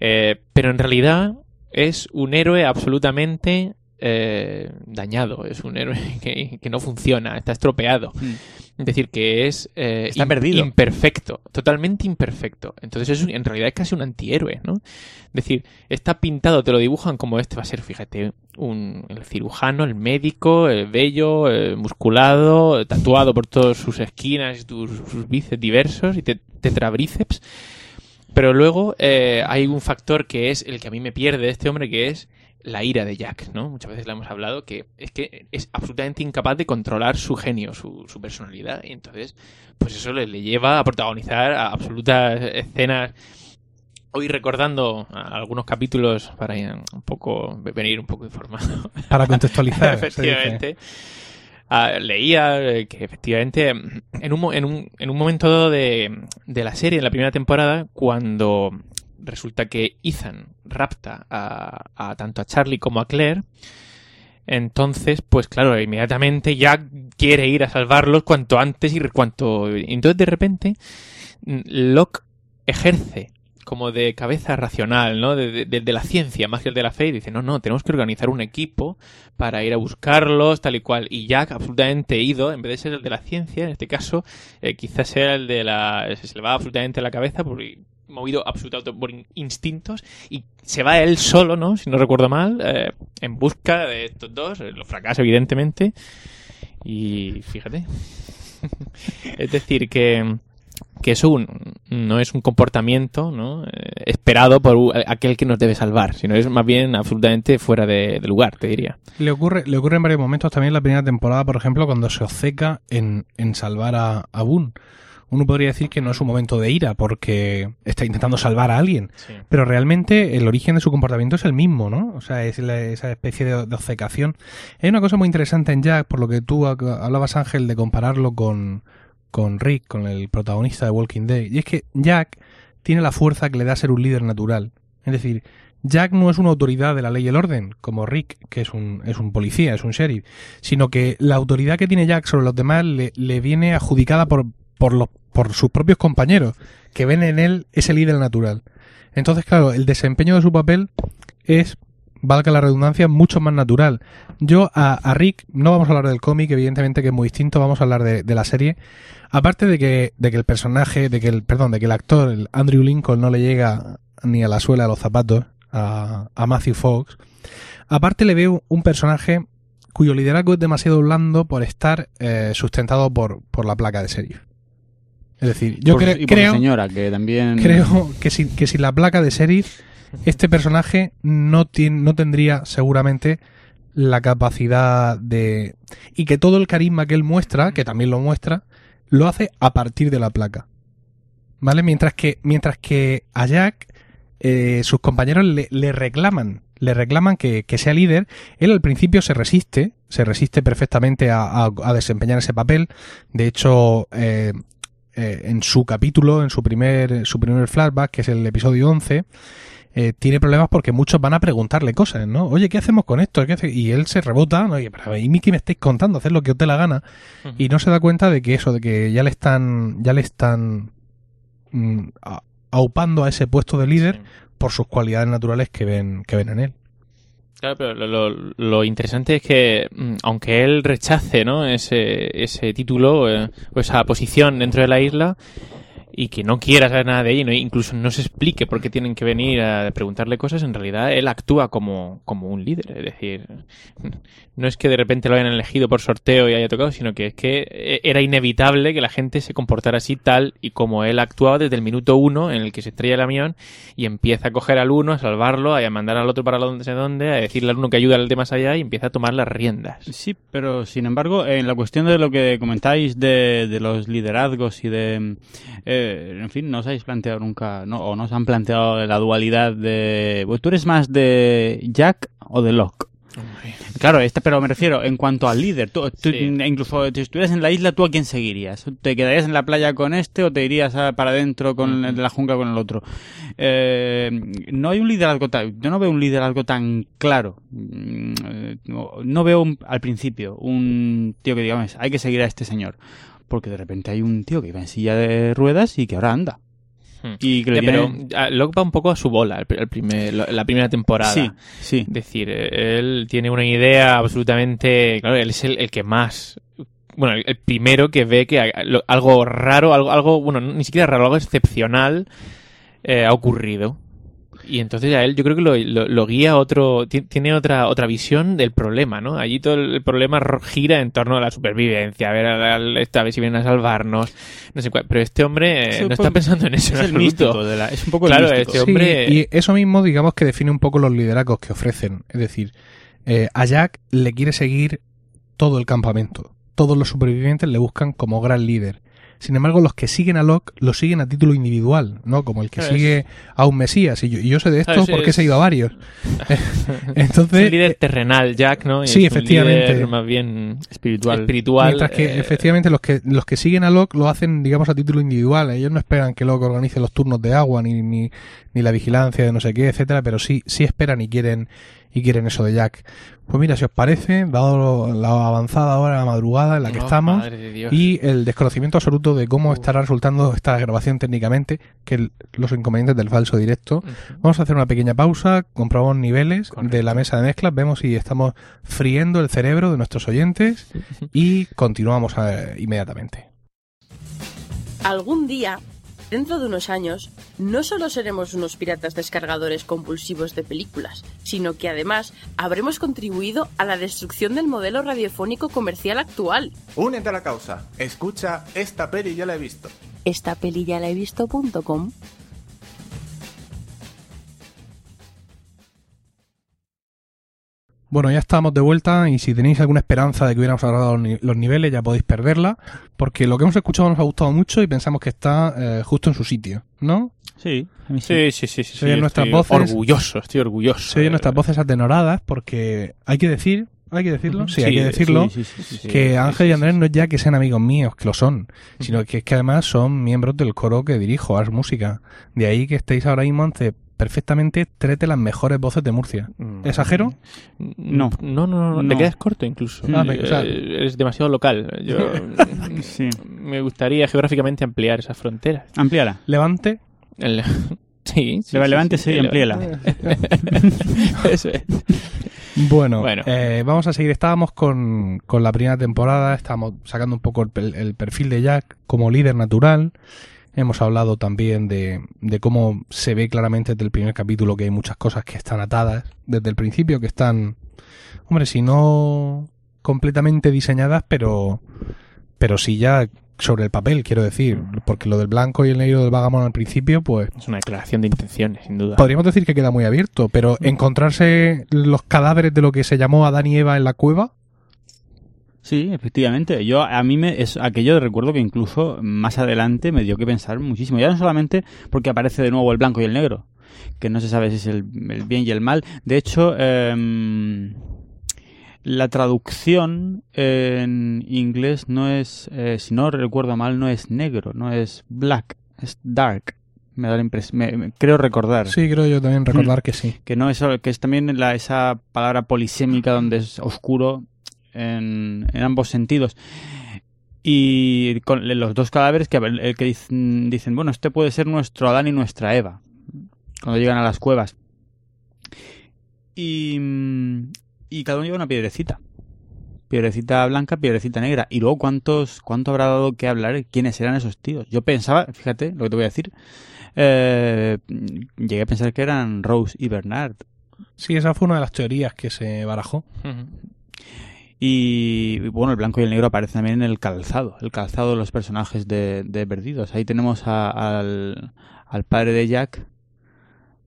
Eh, pero en realidad es un héroe absolutamente eh, dañado, es un héroe *laughs* que, que no funciona, está estropeado. Mm. Es decir, que es eh, Está perdido. imperfecto, totalmente imperfecto. Entonces es un- en realidad es casi un antihéroe, ¿no? Es decir, está pintado, te lo dibujan como este va a ser, fíjate, un, el cirujano, el médico, el bello, el musculado, tatuado por todas sus esquinas y tus- sus bíceps diversos y te- tetrabríceps. Pero luego eh, hay un factor que es el que a mí me pierde de este hombre, que es la ira de Jack, ¿no? Muchas veces la hemos hablado, que es que es absolutamente incapaz de controlar su genio, su, su personalidad. Y entonces, pues eso le, le lleva a protagonizar a absolutas escenas. Hoy recordando algunos capítulos para ir un poco venir un poco informado Para contextualizar. *laughs* efectivamente. Ah, leía que efectivamente en un, en un, en un momento dado de, de la serie, en la primera temporada, cuando resulta que Ethan rapta a, a tanto a Charlie como a Claire, entonces, pues claro, inmediatamente Jack quiere ir a salvarlos cuanto antes y cuanto... Entonces, de repente, mm, Locke ejerce como de cabeza racional, ¿no? De, de- la ciencia más que el de la fe y dice, no, no, tenemos que organizar un equipo para ir a buscarlos, tal y cual. Y Jack, absolutamente ido, en vez de ser el de la ciencia, en este caso, eh, quizás sea el de la... se le va absolutamente la cabeza por movido absolutamente por in- instintos y se va él solo, ¿no? Si no recuerdo mal, eh, en busca de estos dos, eh, lo fracasa evidentemente y fíjate. *laughs* es decir, que que eso un- no es un comportamiento ¿no? Eh, esperado por aquel que nos debe salvar, sino es más bien absolutamente fuera de, de lugar, te diría. Le ocurre, le ocurre en varios momentos también en la primera temporada, por ejemplo, cuando se obceca en, en salvar a, a Boone. Uno podría decir que no es un momento de ira porque está intentando salvar a alguien, pero realmente el origen de su comportamiento es el mismo, ¿no? O sea, es la- esa especie de, de obcecación. Hay una cosa muy interesante en Jack, por lo que tú ha- hablabas, Ángel, de compararlo con, con Rick, con el protagonista de Walking Dead, y es que Jack tiene la fuerza que le da ser un líder natural. Es decir, Jack no es una autoridad de la ley y el orden, como Rick, que es un, es un policía, es un sheriff, sino que la autoridad que tiene Jack sobre los demás le, le viene adjudicada por, por, los, por sus propios compañeros, que ven en él ese líder natural. Entonces, claro, el desempeño de su papel es, valga la redundancia, mucho más natural. Yo a, Rick, no vamos a hablar del cómic, evidentemente que es muy distinto, vamos a hablar de, la serie. Aparte de que, de que el personaje, de que el, perdón, de que el actor, el Andrew Lincoln, no le llega ni a la suela de los zapatos a, Matthew Fox. Aparte le veo un personaje cuyo liderazgo es demasiado blando por estar eh, sustentado por, por la placa de sheriff. Es decir, yo Por- cre- y por su creo, señora, que también... creo que sin, que sin la placa de sheriff, este personaje no, tiene, no tendría seguramente la capacidad de... Y que todo el carisma que él muestra, que también lo muestra, lo hace a partir de la placa. ¿Vale? Mientras que, mientras que a Jack, eh, sus compañeros le, le reclaman, le reclaman que, que sea líder. Él al principio se resiste, se resiste perfectamente a, a- a desempeñar ese papel. De hecho, eh, eh, en su capítulo, en su primer, su primer flashback, que es el episodio 11, eh, tiene problemas porque muchos van a preguntarle cosas, ¿no? Oye, ¿qué hacemos con esto? ¿Qué hace? Y él se rebota, ¿no? Oye, pero ¿y mí me estáis contando? Hacer lo que os dé la gana. Y no se da cuenta de que eso, de que ya le están, ya le están mm, a- aupando a ese puesto de líder Sí. por sus cualidades naturales que ven, que ven en él. Claro, pero lo, lo- lo interesante es que, mm, aunque él rechace ¿no? ese, ese título eh, o esa posición dentro de la isla y que no quiera saber nada de ella, incluso no se explique por qué tienen que venir a preguntarle cosas, en realidad él actúa como, como un líder. Es decir, no es que de repente lo hayan elegido por sorteo y haya tocado, sino que es que eh, era inevitable que la gente se comportara así tal y como él actuaba desde el minuto uno en el que se estrella el avión y empieza a coger al uno, a salvarlo, a mandar al otro para donde sé dónde, a decirle al uno que ayuda al de más allá y empieza a tomar las riendas. Sí, pero sin embargo, en la cuestión de lo que comentáis de, de los liderazgos y de... eh, en fin, no os habéis planteado nunca, no, o no os han planteado la dualidad de... Pues tú eres más de Jack o de Locke. Claro, este, pero me refiero en cuanto al líder. Tú, tú- Sí. Incluso si estuvieras en la isla, ¿tú a quién seguirías? ¿Te quedarías en la playa con este o te irías a- para adentro con el de la jungla con el otro? Eh, no hay un liderazgo tan... Yo no veo un liderazgo tan claro. Mm, eh, No, no veo un- al principio un tío que digamos, hay que seguir a este señor. Porque de repente hay un tío que iba en silla de ruedas y que ahora anda. Hmm. Y que le Ya, pero tiene- ah, Locke va un poco a su bola el, primer, la primera temporada. Sí, sí. Es decir, eh, él tiene una idea absolutamente... Claro, él es el, el que más bueno, el, el primero que ve que algo raro, algo, algo, bueno, ni siquiera raro, algo excepcional eh, ha ocurrido. Y entonces a él yo creo que lo, lo- lo guía otro, ti- tiene otra, otra visión del problema, ¿no? Allí todo el problema ro- gira en torno a la supervivencia, a ver, a, a- esta vez si vienen a salvarnos, no sé cuál. Pero este hombre eh, no está pensando en eso Es en el místico de la- es un poco el Claro, místico. este hombre- Sí, y eso mismo, digamos que define un poco los liderazgos que ofrecen. Es decir, eh, a Jack le quiere seguir todo el campamento. Todos los supervivientes le buscan como gran líder. Sin embargo, los que siguen a Locke lo siguen a título individual, ¿no? Como el que sigue a un Mesías. Y yo, y yo sé de esto Claro, es- porque he seguido a varios. *laughs* *laughs* Es Entonces, un líder terrenal, Jack, ¿no? Y sí, es un efectivamente. líder más bien espiritual. espiritual. Mientras que eh, efectivamente los que los que siguen a Locke lo hacen, digamos, a título individual. Ellos no esperan que Locke organice los turnos de agua ni, ni, ni la vigilancia de no sé qué, etcétera, pero sí, sí esperan y quieren y quieren eso de Jack. Pues mira, si os parece, dado la avanzada hora, la madrugada en la que oh, estamos de y el desconocimiento absoluto de cómo estará resultando esta grabación técnicamente, que el- los inconvenientes del falso directo. Vamos a hacer una pequeña pausa, comprobamos niveles Correcto. de la mesa de mezclas, vemos si estamos friendo el cerebro de nuestros oyentes y continuamos eh, inmediatamente. Algún día, dentro de unos años, no solo seremos unos piratas descargadores compulsivos de películas, sino que además habremos contribuido a la destrucción del modelo radiofónico comercial actual. Únete a la causa. Escucha, esta peli ya la he visto. Esta peli ya la he visto.com Bueno, ya estamos de vuelta y si tenéis alguna esperanza de que hubiéramos agradado los, ni- los niveles ya podéis perderla, porque lo que hemos escuchado nos ha gustado mucho y pensamos que está eh, justo en su sitio, ¿no? Sí, a mí sí. Sí, sí, sí. sí, nuestras estoy voces. Orgulloso, estoy orgulloso. Se oyen nuestras voces atenoradas porque hay que decir, hay que decirlo, sí, hay que decirlo, Sí, sí, sí, sí. que Ángel sí, y Andrés sí, no es ya que sean amigos míos, que lo son, sino que es que además son miembros del coro que dirijo, Ars Música. De ahí que estéis ahora mismo ante perfectamente tres de las mejores voces de Murcia. Mm. ¿Exagero? No. No, no, no, te quedas corto incluso. Ah, me- o sea- Eh, eres demasiado local. Yo *laughs* Sí. me gustaría geográficamente ampliar esas fronteras. Amplíala. Levante. El- *laughs* Sí, sí, Leva- sí, sí, y el- amplíela. *laughs* Eso es. Bueno, Bueno. eh, vamos a seguir. Estábamos con, con la primera temporada, estábamos sacando un poco el, pel- el perfil de Jack como líder natural. Hemos hablado también de, de cómo se ve claramente desde el primer capítulo que hay muchas cosas que están atadas desde el principio, que están, hombre, si no completamente diseñadas, pero, pero sí ya sobre el papel, quiero decir, porque lo del blanco y el negro del vagamon al principio, pues Es una declaración de intenciones, sin duda. podríamos decir que queda muy abierto, pero encontrarse los cadáveres de lo que se llamó Adán y Eva en la cueva, Sí, efectivamente. Yo a mí me es aquello recuerdo que incluso más adelante me dio que pensar muchísimo. Ya no solamente porque aparece de nuevo el blanco y el negro, que no se sabe si es el, el bien y el mal. De hecho, em, la traducción en inglés no es, eh, si no recuerdo mal, no es negro, no es black, es dark. Me da la impresión, me- me- creo recordar sí, creo yo también recordar que sí. que no es que es también la, esa palabra polisémica donde es oscuro en, en ambos sentidos y con los dos cadáveres que, que dicen, dicen, bueno este puede ser nuestro Adán y nuestra Eva cuando llegan a las cuevas y, y cada uno lleva una piedrecita piedrecita blanca, piedrecita negra. Y luego, ¿cuántos, ¿cuánto habrá dado que hablar? ¿Quiénes eran esos tíos? Yo pensaba, fíjate lo que te voy a decir, eh, llegué a pensar que eran Rose y Bernard. Sí, esa fue una de las teorías que se barajó. Y bueno, el blanco y el negro aparecen también en el calzado, el calzado de los personajes de, de Perdidos. Ahí tenemos a- al, al padre de Jack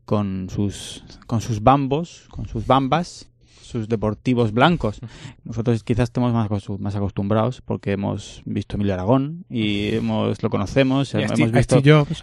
con sus, con sus bambos, con sus bambas, sus deportivos blancos. *laughs* Nosotros quizás estamos más, más acostumbrados porque hemos visto Emilio Aragón y *laughs* hemos, lo conocemos, Y hemos visto Steve Jobs,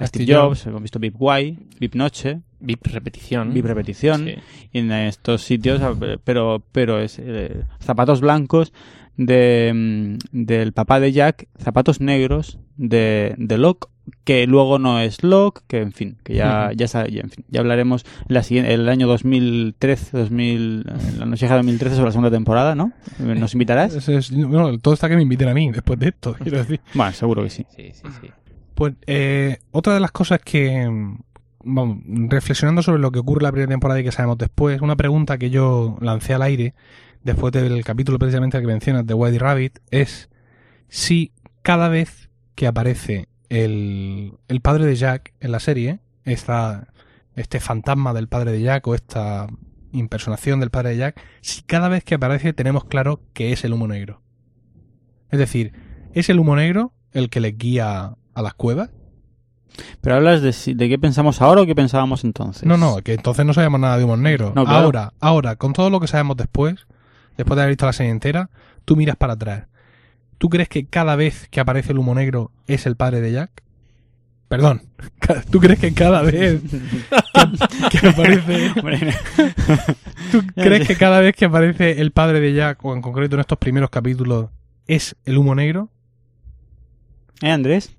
Jobs, hemos visto Vip Guay, Vip Noche, VIP repetición. Vip Repetición Sí. y en estos sitios, pero, pero es eh, zapatos blancos de, mm, del papá de Jack, zapatos negros de, de Locke, que luego no es Locke, que en fin, que ya, ya, sa- ya, en fin, ya hablaremos la siguiente, el año 2013, 2000, en la noche de 2013 sobre la segunda temporada, ¿no? ¿Nos invitarás? Es- bueno, todo está que me inviten a mí después de esto, *laughs* quiero decir. Bueno, seguro que sí. Sí, sí, sí. Pues eh, otra de las cosas que, vamos, reflexionando sobre lo que ocurre la primera temporada y que sabemos después, una pregunta que yo lancé al aire después del capítulo precisamente que mencionas de White Rabbit es si cada vez que aparece el, el padre de Jack en la serie, esta, este fantasma del padre de Jack o esta impersonación del padre de Jack, si cada vez que aparece tenemos claro que es el humo negro. Es decir, ¿es el humo negro el que les guía a las cuevas? Pero hablas de, de qué pensamos ahora o qué pensábamos entonces. No, no, que entonces no sabemos nada de humor negro. No, claro. Ahora, ahora, con todo lo que sabemos después, después de haber visto la serie entera, tú miras para atrás. ¿Tú crees que cada vez que aparece el humo negro es el padre de Jack? Perdón, *laughs* ¿tú crees que cada vez que, que aparece... *laughs* *laughs* ¿Tú crees que cada vez que aparece el padre de Jack, o en concreto en estos primeros capítulos, es el humo negro? ¿Eh, Andrés?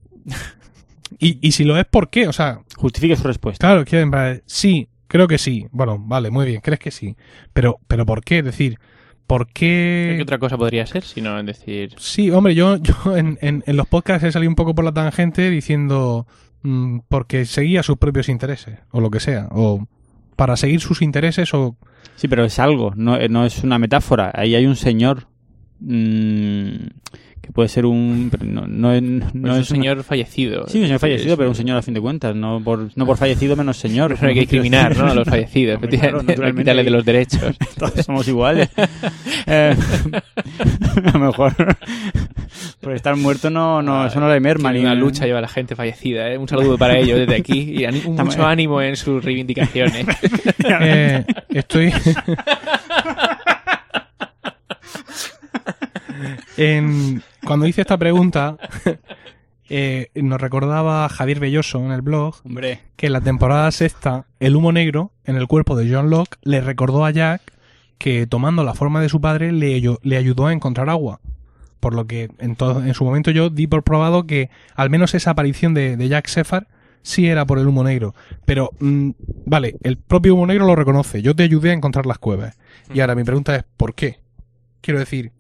Y, y si lo es, ¿por qué? O sea, Justifique su respuesta. Claro, quiero en plan, sí, creo que sí. Bueno, vale, muy bien, crees que sí. Pero, pero ¿por qué? Es decir, ¿por qué? ¿Qué otra cosa podría ser? Sino en decir... Sí, hombre, yo, yo en, en, en los podcasts he salido un poco por la tangente diciendo mm, porque seguía sus propios intereses, o lo que sea, o para seguir sus intereses, o Sí, pero es algo, no, eh, no es una metáfora. Ahí hay un señor mm, que puede ser un... pero No, no, es- no es un es una- señor fallecido. Sí, un señor fallecido, pero un señor a fin de cuentas. No por, no por fallecido menos señor. No hay que discriminar, ¿no? A los *laughs* fallecidos. Hombre, claro, quitarle de los derechos. *laughs* Todos somos iguales. *laughs* Eh, a lo mejor por estar muerto no, no, eso no le merma. Ni una lucha lleva la gente fallecida, ¿eh? Un saludo para ellos desde aquí y mucho ánimo en sus reivindicaciones. eh, estoy en cuando hice esta pregunta *laughs* eh, nos recordaba Javier Belloso en el blog Hombre, que en la temporada sexta, el humo negro en el cuerpo de John Locke le recordó a Jack que tomando la forma de su padre le, ayu- le ayudó a encontrar agua. Por lo que en, todo- en su momento yo di por probado que al menos esa aparición de, de Jack Seffar sí era por el humo negro. Pero, mm, vale, el propio humo negro lo reconoce. Yo te ayudé a encontrar las cuevas. Y ahora mi pregunta es, ¿por qué? Quiero decir,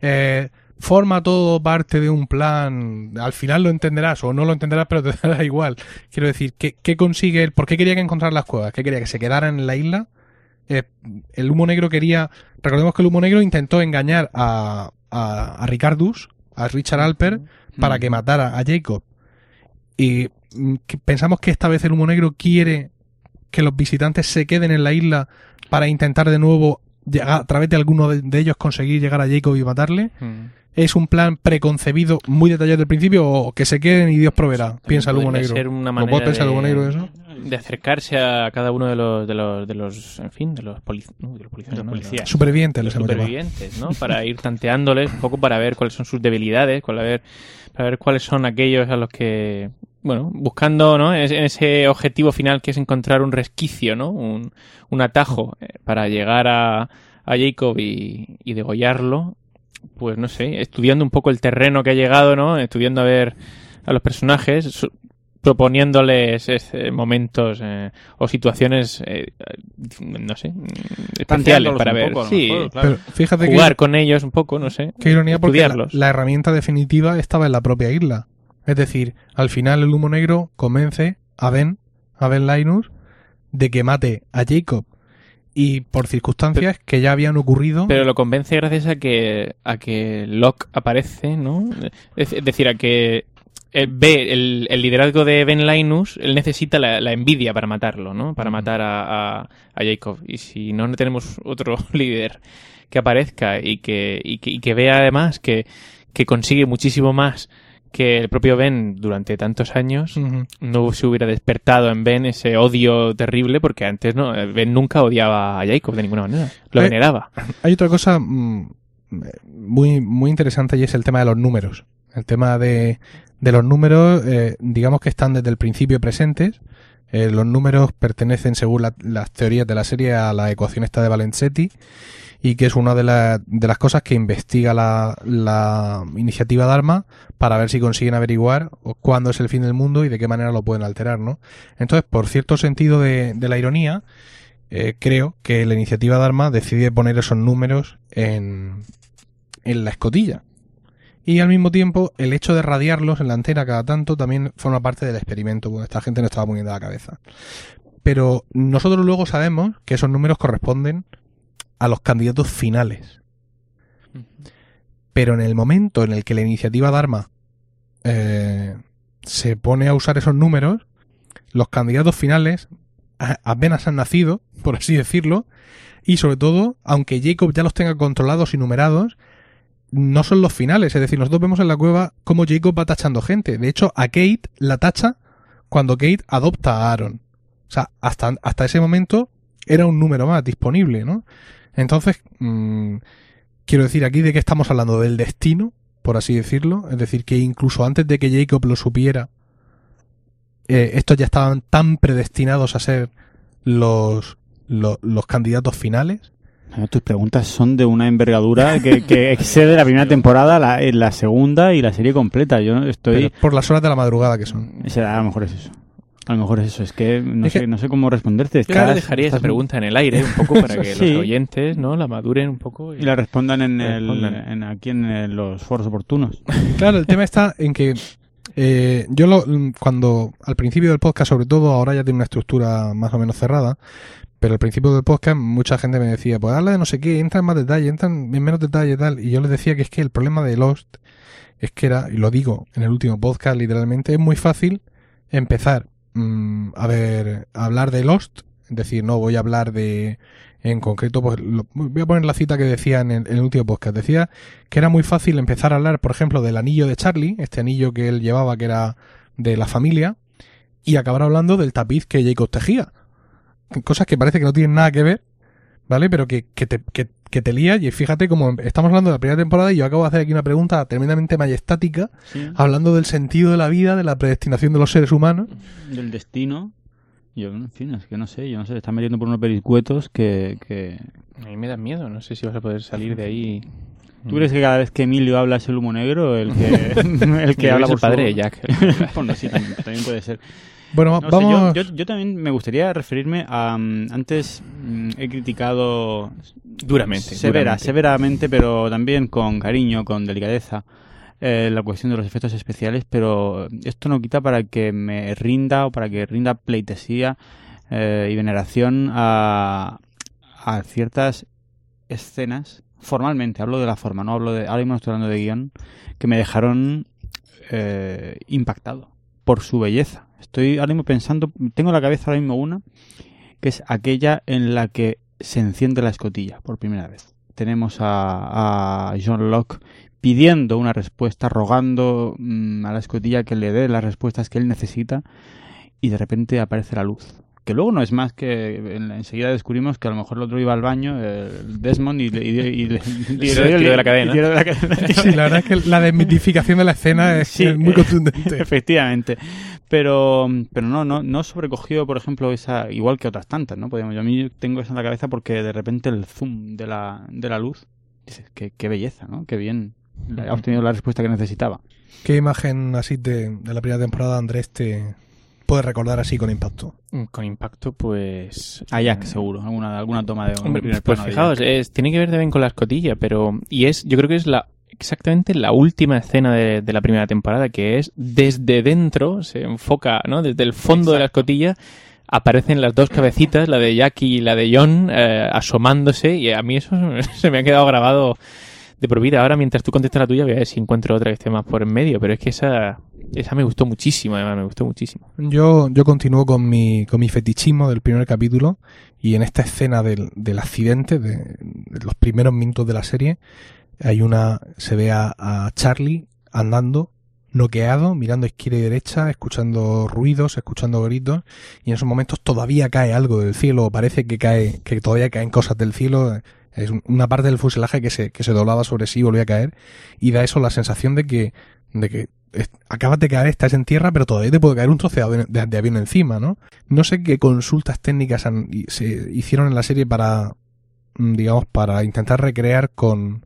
eh, forma todo parte de un plan. Al final lo entenderás o no lo entenderás, pero te *laughs* dará igual. Quiero decir, ¿qué, qué consigue él? ¿Por qué quería que encontrar las cuevas? ¿Qué quería? ¿Que se quedaran en la isla? Eh, el humo negro quería. Recordemos que el humo negro intentó engañar a, a, a Ricardus, a Richard Alper, para que matara a Jacob. Y mm, pensamos que esta vez el humo negro quiere que los visitantes se queden en la isla para intentar de nuevo llegar, a través de alguno de, de ellos conseguir llegar a Jacob y matarle. Mm. ¿Es un plan preconcebido muy detallado desde el principio o que se queden y Dios proveerá? Piensa el humo negro. ser una ¿Lo manera puedes pensar humo de- negro eso? de acercarse a cada uno de los de los, de los en fin de los, poli- no, de los policías, Los no, policías. Supervivientes los ¿no? Para ir tanteándoles un poco para ver cuáles son sus debilidades, para ver, para ver cuáles son aquellos a los que, bueno, buscando, ¿no? En ese, objetivo final que es encontrar un resquicio, ¿no? Un, un atajo eh, para llegar a, a Jacob y, y degollarlo. Pues no sé, estudiando un poco el terreno que ha llegado, ¿no? Estudiando a ver a los personajes, su- proponiéndoles este, momentos eh, o situaciones, eh, no sé, especiales para ver. poco, sí, mejor, claro. Pero fíjate jugar que, con ellos un poco, no sé. qué ironía porque la herramienta definitiva estaba en la propia isla. Es decir, al final el humo negro convence a Ben, a Ben Linus, de que mate a Jacob. Y por circunstancias que ya habían ocurrido. Pero lo convence gracias a que a que Locke aparece, ¿no? Es, es decir, a que ve el, el liderazgo de Ben Linus, él necesita la, la envidia para matarlo, ¿no? Para matar a, a, a Jacob. Y si no, no tenemos otro *laughs* líder que aparezca y que, y que, y que vea además que, que consigue muchísimo más que el propio Ben durante tantos años, no se hubiera despertado en Ben ese odio terrible, porque antes no, Ben nunca odiaba a Jacob de ninguna manera, lo Eh, veneraba. Hay otra cosa mm, muy, muy interesante y es el tema de los números. El tema de, de los números, eh, digamos que están desde el principio presentes. Eh, los números pertenecen, según la- las teorías de la serie, a la ecuación esta de Valenzetti y que es una de, la- de las cosas que investiga la, iniciativa Dharma para ver si consiguen averiguar cuándo es el fin del mundo y de qué manera lo pueden alterar, ¿no? Entonces, por cierto sentido de, la ironía, eh, creo que la iniciativa Dharma decide poner esos números en, en la escotilla. Y al mismo tiempo, el hecho de radiarlos en la antena cada tanto también forma parte del experimento, esta gente no estaba poniendo la cabeza. Pero nosotros luego sabemos que esos números corresponden a los candidatos finales. Pero en el momento en el que la iniciativa Dharma eh, se pone a usar esos números, los candidatos finales apenas han nacido, por así decirlo, y sobre todo, aunque Jacob ya los tenga controlados y numerados, no son los finales. Es decir, nosotros vemos en la cueva cómo Jacob va tachando gente. De hecho, a Kate la tacha cuando Kate adopta a Aaron. O sea, hasta, hasta ese momento era un número más disponible, ¿no? Entonces, mm, quiero decir aquí de que estamos hablando del destino, por así decirlo. Es decir, que incluso antes de que Jacob lo supiera, eh, estos ya estaban tan predestinados a ser los, los, los candidatos finales. Tus preguntas son de una envergadura que, que *laughs* excede la primera temporada, la, la segunda y la serie completa. Yo estoy... Pero por las horas de la madrugada que son. A lo mejor es eso. A lo mejor es eso. Es que no, Es sé, que- no sé cómo responderte. Yo ahora dejaría esa pregunta en el aire un poco para *laughs* que Sí. los oyentes no la maduren un poco. Y la respondan en, La el, en aquí en el- los foros oportunos. *laughs* Claro, el tema está en que eh, yo lo, cuando al principio del podcast, sobre todo, ahora ya tiene una estructura más o menos cerrada, pero al principio del podcast mucha gente me decía, pues habla de no sé qué, entra en más detalle, entra en menos detalle y tal, y yo les decía que es que el problema de Lost es que era, y lo digo en el último podcast literalmente, es muy fácil empezar mm, a ver, hablar de Lost, es decir, no voy a hablar de en concreto, pues voy a poner la cita que decía en el, en el último podcast. Decía que era muy fácil empezar a hablar, por ejemplo, del anillo de Charlie, este anillo que él llevaba que era de la familia, y acabar hablando del tapiz que Jacob tejía. Cosas que parece que no tienen nada que ver, ¿vale? Pero que, que, te, que, que te lías y fíjate como estamos hablando de la primera temporada y yo acabo de hacer aquí una pregunta tremendamente majestática, hablando del sentido de la vida, de la predestinación de los seres humanos. Del destino. Yo, en fin, es que no sé. Yo no sé. Te están metiendo por unos pericuetos que... que... A mí me da miedo, no sé si vas a poder salir de ahí. ¿Tú crees que cada vez que Emilio habla es el humo negro el que, *laughs* el que habla el por su- padre de Jack. *laughs* bueno, sí, también, también puede ser. Bueno, No sé, vamos... yo, yo- yo también me gustaría referirme a... mm, antes mm, he criticado Duramente. severa, duramente. severamente, pero también con cariño, con delicadeza, eh, la cuestión de los efectos especiales, pero esto no quita para que me rinda o para que rinda pleitesía eh, y veneración a, a ciertas escenas, formalmente, hablo de la forma, no hablo de, ahora mismo estoy hablando de guion, que me dejaron eh, impactado por su belleza. Estoy ahora mismo pensando, tengo en la cabeza ahora mismo una, que es aquella en la que se enciende la escotilla por primera vez. Tenemos a, John Locke pidiendo una respuesta, rogando mm, a la escotilla que le dé las respuestas que él necesita y de repente aparece la luz. Que luego no es más que en- enseguida descubrimos que a lo mejor el otro iba al baño, el Desmond, y, le- y, y le- tiró de la cadena. la. Sí, la verdad es que la desmitificación de la escena es, es muy eh, contundente. Efectivamente. Pero, pero no, no, no sobrecogió, por ejemplo, esa, igual que otras tantas, ¿no? Podemos, yo a mí tengo eso en la cabeza porque de repente el zoom de la, de la luz, dices, qué, qué belleza, ¿no? Qué bien. Ha obtenido la respuesta que necesitaba. ¿Qué imagen así de, de la primera temporada, Andrés, te puedes recordar así con impacto? Mm, Con impacto, pues. A Jack, seguro. Alguna, alguna toma de un Hombre, primer pues fijaos, es, tiene que ver también con la escotilla, pero. Y es, yo creo que es la exactamente la última escena de, de la primera temporada, que es desde dentro, se enfoca, ¿no? Desde el fondo de la escotilla aparecen las dos cabecitas, la de Jackie y la de John, eh, asomándose, y a mí eso *laughs* se me ha quedado grabado de por vida. Ahora, mientras tú contestas la tuya, voy a ver si encuentro otra que esté más por en medio, pero es que esa, esa me gustó muchísimo, además, me gustó muchísimo. Yo, yo continúo con mi, con mi fetichismo del primer capítulo y en esta escena del, del accidente, de, de los primeros minutos de la serie, hay una, se ve a, Charlie andando, noqueado, mirando izquierda y derecha, escuchando ruidos, escuchando gritos, y en esos momentos todavía cae algo del cielo, parece que cae, que todavía caen cosas del cielo, es un- una parte del fuselaje que se, que se doblaba sobre sí y volvía a caer, y da eso la sensación de que, de que acabas de caer, estás en tierra, pero todavía te puede caer un trozo de avión, encima, ¿no? No sé qué consultas técnicas han- se hicieron en la serie para, mm, digamos, para intentar recrear con,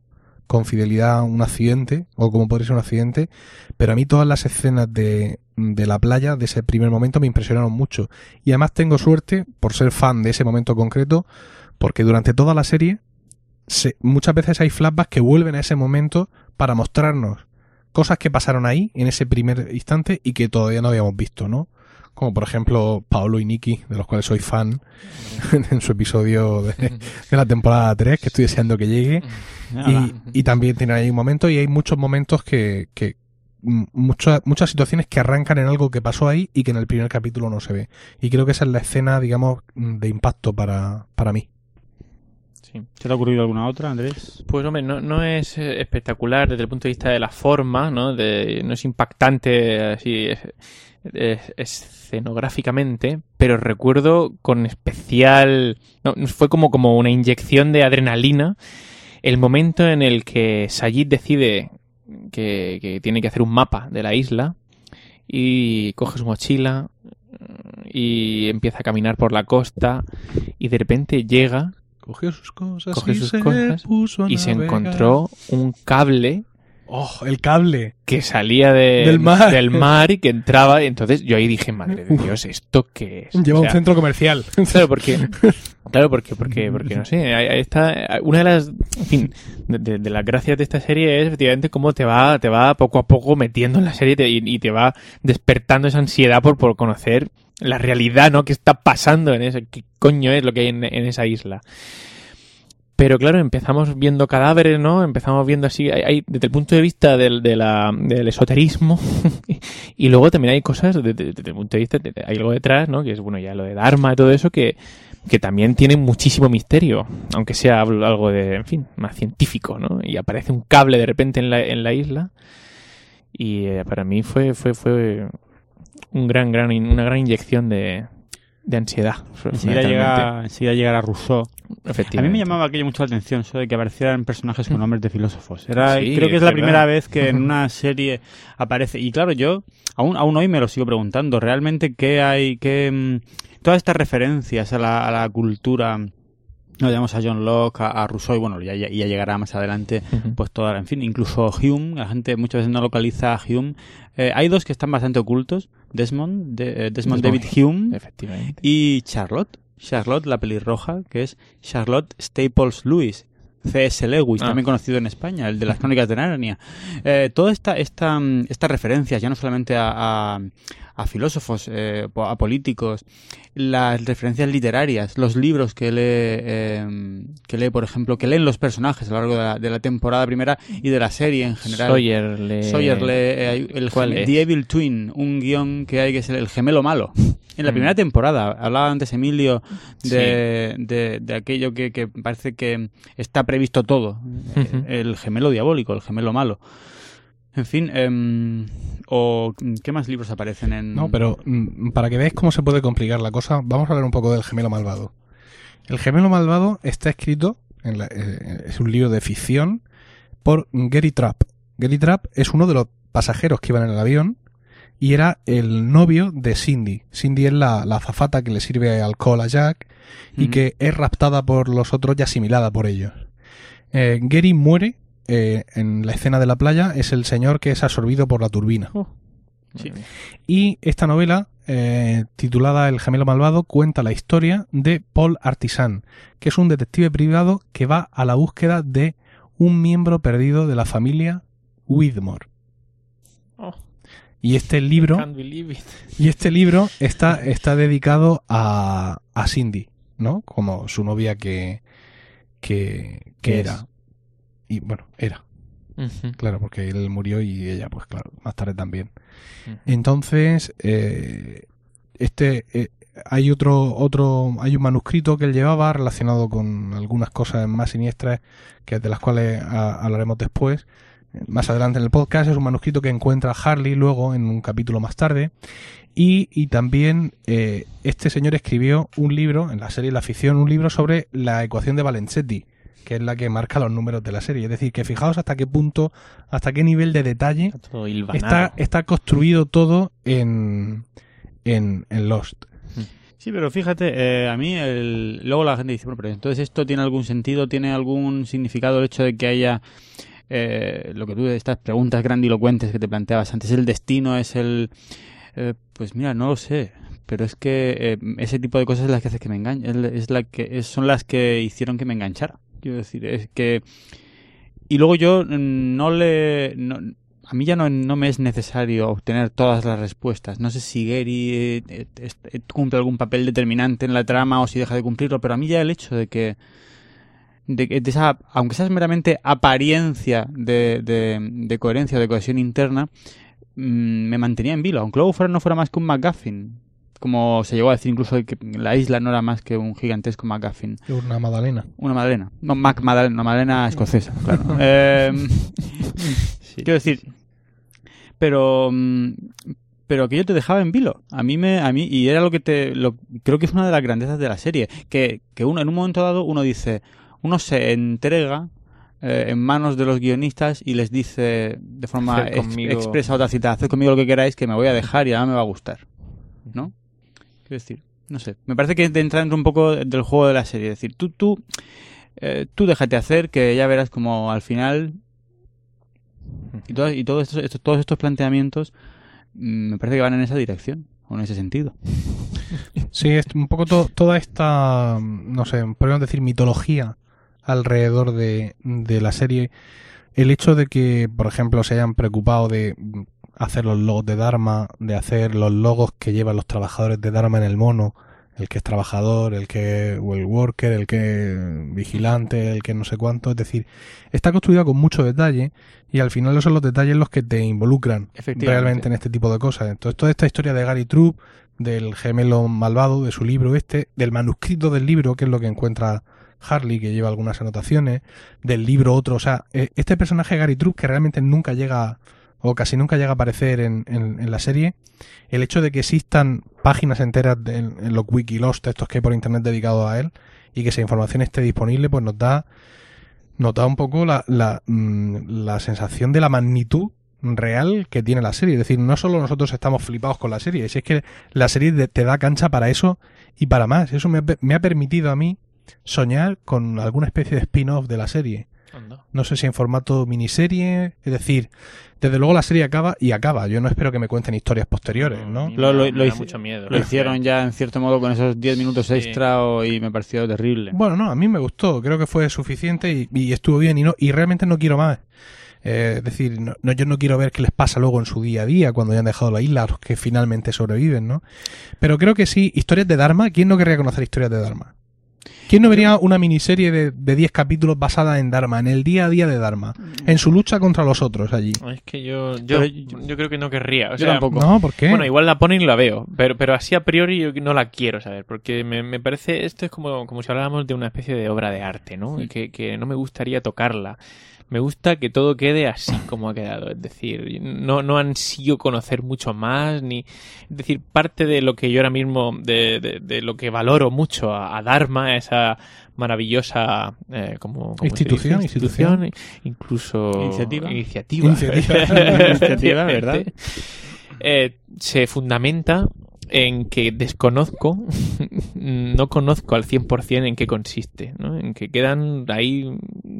con fidelidad un accidente, o como podría ser un accidente, pero a mí todas las escenas de, de la playa, de ese primer momento, me impresionaron mucho. Y además tengo suerte, por ser fan de ese momento concreto, porque durante toda la serie, se- muchas veces hay flashbacks que vuelven a ese momento para mostrarnos cosas que pasaron ahí, en ese primer instante, y que todavía no habíamos visto, ¿no? Como por ejemplo Paolo y Nicky, de los cuales soy fan, *laughs* en su episodio de, de la temporada 3, que estoy deseando que llegue. Y, y también tiene ahí un momento, y hay muchos momentos que, que mm, muchas, muchas situaciones que arrancan en algo que pasó ahí y que en el primer capítulo no se ve. Y creo que esa es la escena, digamos, mm, de impacto para, para mí. Sí. ¿Se te ha ocurrido alguna otra, Andrés? Pues hombre, no, no es espectacular desde el punto de vista de la forma, ¿no? De, no es impactante así escenográficamente, pero recuerdo con especial... No, fue como, como una inyección de adrenalina el momento en el que Sayid decide que, que tiene que hacer un mapa de la isla y coge su mochila y empieza a caminar por la costa y de repente llega Cogió sus cosas, y sus se cosas y encontró un cable ¡Oh, el cable! que salía de- Del mar. del mar y que entraba. Entonces yo ahí dije, madre de Dios, ¿esto qué es? Lleva O un centro comercial. Claro, porque, *laughs* claro, porque, porque, porque no sé, está, una de las, en fin, de, de- de las gracias de esta serie es efectivamente cómo te va, te va poco a poco metiendo en la serie y te- y, y te va despertando esa ansiedad por, por conocer la realidad, ¿no? ¿Qué está pasando en ese, qué coño es lo que hay en, en esa isla? Pero claro, empezamos viendo cadáveres, ¿no? Empezamos viendo así, hay, hay- desde el punto de vista del, de la- del esoterismo, *laughs* y luego también hay cosas desde, desde el punto de vista, de- hay algo detrás, ¿no? Que es, bueno, ya lo de Dharma y todo eso, que, que también tiene muchísimo misterio, aunque sea algo de, en fin, más científico, ¿no? Y aparece un cable de repente en la, en la isla, y eh, para mí fue, fue, fue un gran, gran, una gran inyección de, de ansiedad. Enseguida llega, enseguida llegará Rousseau. A mí me llamaba aquello mucho la atención, eso de que aparecieran personajes con nombres de filósofos. Era, Sí, creo que es es la verdad. primera vez que en *laughs* una serie aparece. Y claro, yo aún, aún hoy me lo sigo preguntando. ¿Realmente qué hay? Qué, mm, todas estas referencias a la, a la cultura, lo llamamos a John Locke, a, a Rousseau, y bueno, ya, ya, ya llegará más adelante, pues toda, en fin, incluso Hume, la gente muchas veces no localiza a Hume. Eh, hay dos que están bastante ocultos, Desmond, de- eh, Desmond Desmond. David Hume Efectivamente. y Charlotte. Charlotte, la pelirroja, que es Charlotte Staples Lewis. C.S. Lewis, Ah. también conocido en España, el de las crónicas de Narnia. Eh, toda esta, esta, mm, estas referencias, ya no solamente a, a, a filósofos, eh, a políticos, las referencias literarias, los libros que lee, eh, que lee, por ejemplo, que leen los personajes a lo largo de la, de la temporada primera y de la serie en general. Sawyer le... Sawyer lee eh, el ¿Cuál es? The Evil Twin, un guion que hay que es el, el gemelo malo. En la Mm. primera temporada, hablaba antes Emilio de, de, de aquello que, que parece que está previsto todo. El gemelo diabólico, el gemelo malo. En fin, em, o ¿qué más libros aparecen en...? No, pero mm, para que veáis cómo se puede complicar la cosa, vamos a hablar un poco del gemelo malvado. El gemelo malvado está escrito, en la- eh, es un libro de ficción, por Gary Trapp. Gary Trapp es uno de los pasajeros que iban en el avión y era el novio de Cindy. Cindy es la, la azafata que le sirve alcohol a Jack y que es raptada por los otros y asimilada por ellos. Eh, Gary muere eh, en la escena de la playa, es el señor que es absorbido por la turbina. Sí. Y esta novela, eh, titulada El gemelo malvado, cuenta la historia de Paul Artisan, que es un detective privado que va a la búsqueda de un miembro perdido de la familia Whitmore. Oh. Y este libro, y este libro está, está dedicado a, a Cindy, ¿no? Como su novia que, que, que ¿Qué era. Y bueno, era, claro, porque él murió y ella, pues claro, más tarde también. Entonces, eh, este eh, hay otro otro hay un manuscrito que él llevaba relacionado con algunas cosas más siniestras que de las cuales a- hablaremos después. Más adelante en el podcast es un manuscrito que encuentra Harley luego en un capítulo más tarde. Y, y también eh, este señor escribió un libro en la serie La ficción un libro sobre la ecuación de Valenzetti que es la que marca los números de la serie es decir que fijaos hasta qué punto hasta qué nivel de detalle Está está, está construido todo en, en, en Lost. Sí, pero fíjate, eh, a mí el... luego la gente dice, bueno, pero entonces esto tiene algún sentido, tiene algún significado el hecho de que haya eh, lo que tú, estas preguntas grandilocuentes que te planteabas antes, el destino, es el... eh, pues mira, no lo sé, pero es que eh, ese tipo de cosas es las que hace que me engañe, es, es la que, es- son las que hicieron que me enganchara. Quiero decir, es que... Y luego yo no le... no- a mí ya no, no me es necesario obtener todas las respuestas. No sé si Gary eh, eh, eh, cumple algún papel determinante en la trama o si deja de cumplirlo, pero a mí ya el hecho de que de, de esa, aunque sea meramente apariencia de, de, de coherencia o de cohesión interna, mm, me mantenía en vilo, aunque luego fuera, no fuera más que un McGuffin. Como se llegó a decir incluso de que la isla no era más que un gigantesco McGuffin. Una magdalena. Una madalena. No, Mac Madalena, una madalena escocesa, claro. *laughs* Em, Quiero decir, pero mm, pero que yo te dejaba en vilo. A mí me a mí y era lo que te lo, creo que es una de las grandezas de la serie, que que uno en un momento dado uno dice, uno se entrega eh, en manos de los guionistas y les dice de forma ex- expresa o tácita, haced conmigo lo que queráis que me voy a dejar y ahora me va a gustar. ¿No? Quiero decir, no sé, me parece que entra dentro un poco del juego de la serie, es decir, tú tú eh, tú déjate hacer que ya verás como al final y, todo- y todos estos, estos- todos estos planteamientos mm, me parece que van en esa dirección o en ese sentido. Sí, es un poco to- toda esta, no sé, podríamos decir mitología alrededor de, de la serie. El hecho de que, por ejemplo, se hayan preocupado de hacer los logos de Dharma, de hacer los logos que llevan los trabajadores de Dharma en el mono, el que es trabajador, el que, o el worker, el que vigilante, el que no sé cuánto, es decir, está construida con mucho detalle y al final no son los detalles los que te involucran realmente en este tipo de cosas. Entonces, toda esta historia de Gary Troop, del gemelo malvado, de su libro este, del manuscrito del libro, que es lo que encuentra Harley, que lleva algunas anotaciones, del libro otro, o sea, eh, este personaje Gary Troop, que realmente nunca llega, o casi nunca llega a aparecer en, en- en la serie, el hecho de que existan páginas enteras de- en, los wikilost, estos que hay por internet dedicados a él, y que esa información esté disponible, pues nos da, nos da un poco la, la, mm, la sensación de la magnitud real que tiene la serie. Es decir, no solo nosotros estamos flipados con la serie, si es que la serie te da cancha para eso y para más. Eso me me ha permitido a mí soñar con alguna especie de spin-off de la serie. No sé si en formato miniserie, es decir, desde luego la serie acaba y acaba. Yo no espero que me cuenten historias posteriores, ¿no? Lo- hice- mucho miedo. Lo hicieron ya en cierto modo con esos 10 minutos Sí. extra o- y me pareció terrible. Bueno, no, a mí me gustó, creo que fue suficiente y, y estuvo bien y no y realmente no quiero más. Eh, es decir, no, no- yo no quiero ver qué les pasa luego en su día a día cuando ya han dejado la isla, a los que finalmente sobreviven, ¿no? Pero creo que sí, historias de Dharma, ¿quién no querría conocer historias de Dharma? ¿Quién no vería una miniserie de, de 10 capítulos basada en Dharma, en el día a día de Dharma, en su lucha contra los otros allí? Es que yo, yo, Pero yo creo que no querría. O yo sea, tampoco. No, ¿por qué? Bueno, igual la ponen y la veo, pero, pero así a priori yo no la quiero saber, porque me, me parece, esto es como, como si habláramos de una especie de obra de arte, ¿no? Y Que, que no me gustaría tocarla. Me gusta que todo quede así como ha quedado, es decir, no, no ansío conocer mucho más, ni, es decir, parte de lo que yo ahora mismo, de, de, de lo que valoro mucho a, a Dharma, esa maravillosa eh, como, ¿cómo se Institución, dice? institución. incluso Iniciativa. iniciativa, Iniciativa. *laughs* Iniciativa, ¿verdad? *laughs* eh, se fundamenta en que desconozco, *laughs* no conozco al 100% en qué consiste, ¿no? En que quedan ahí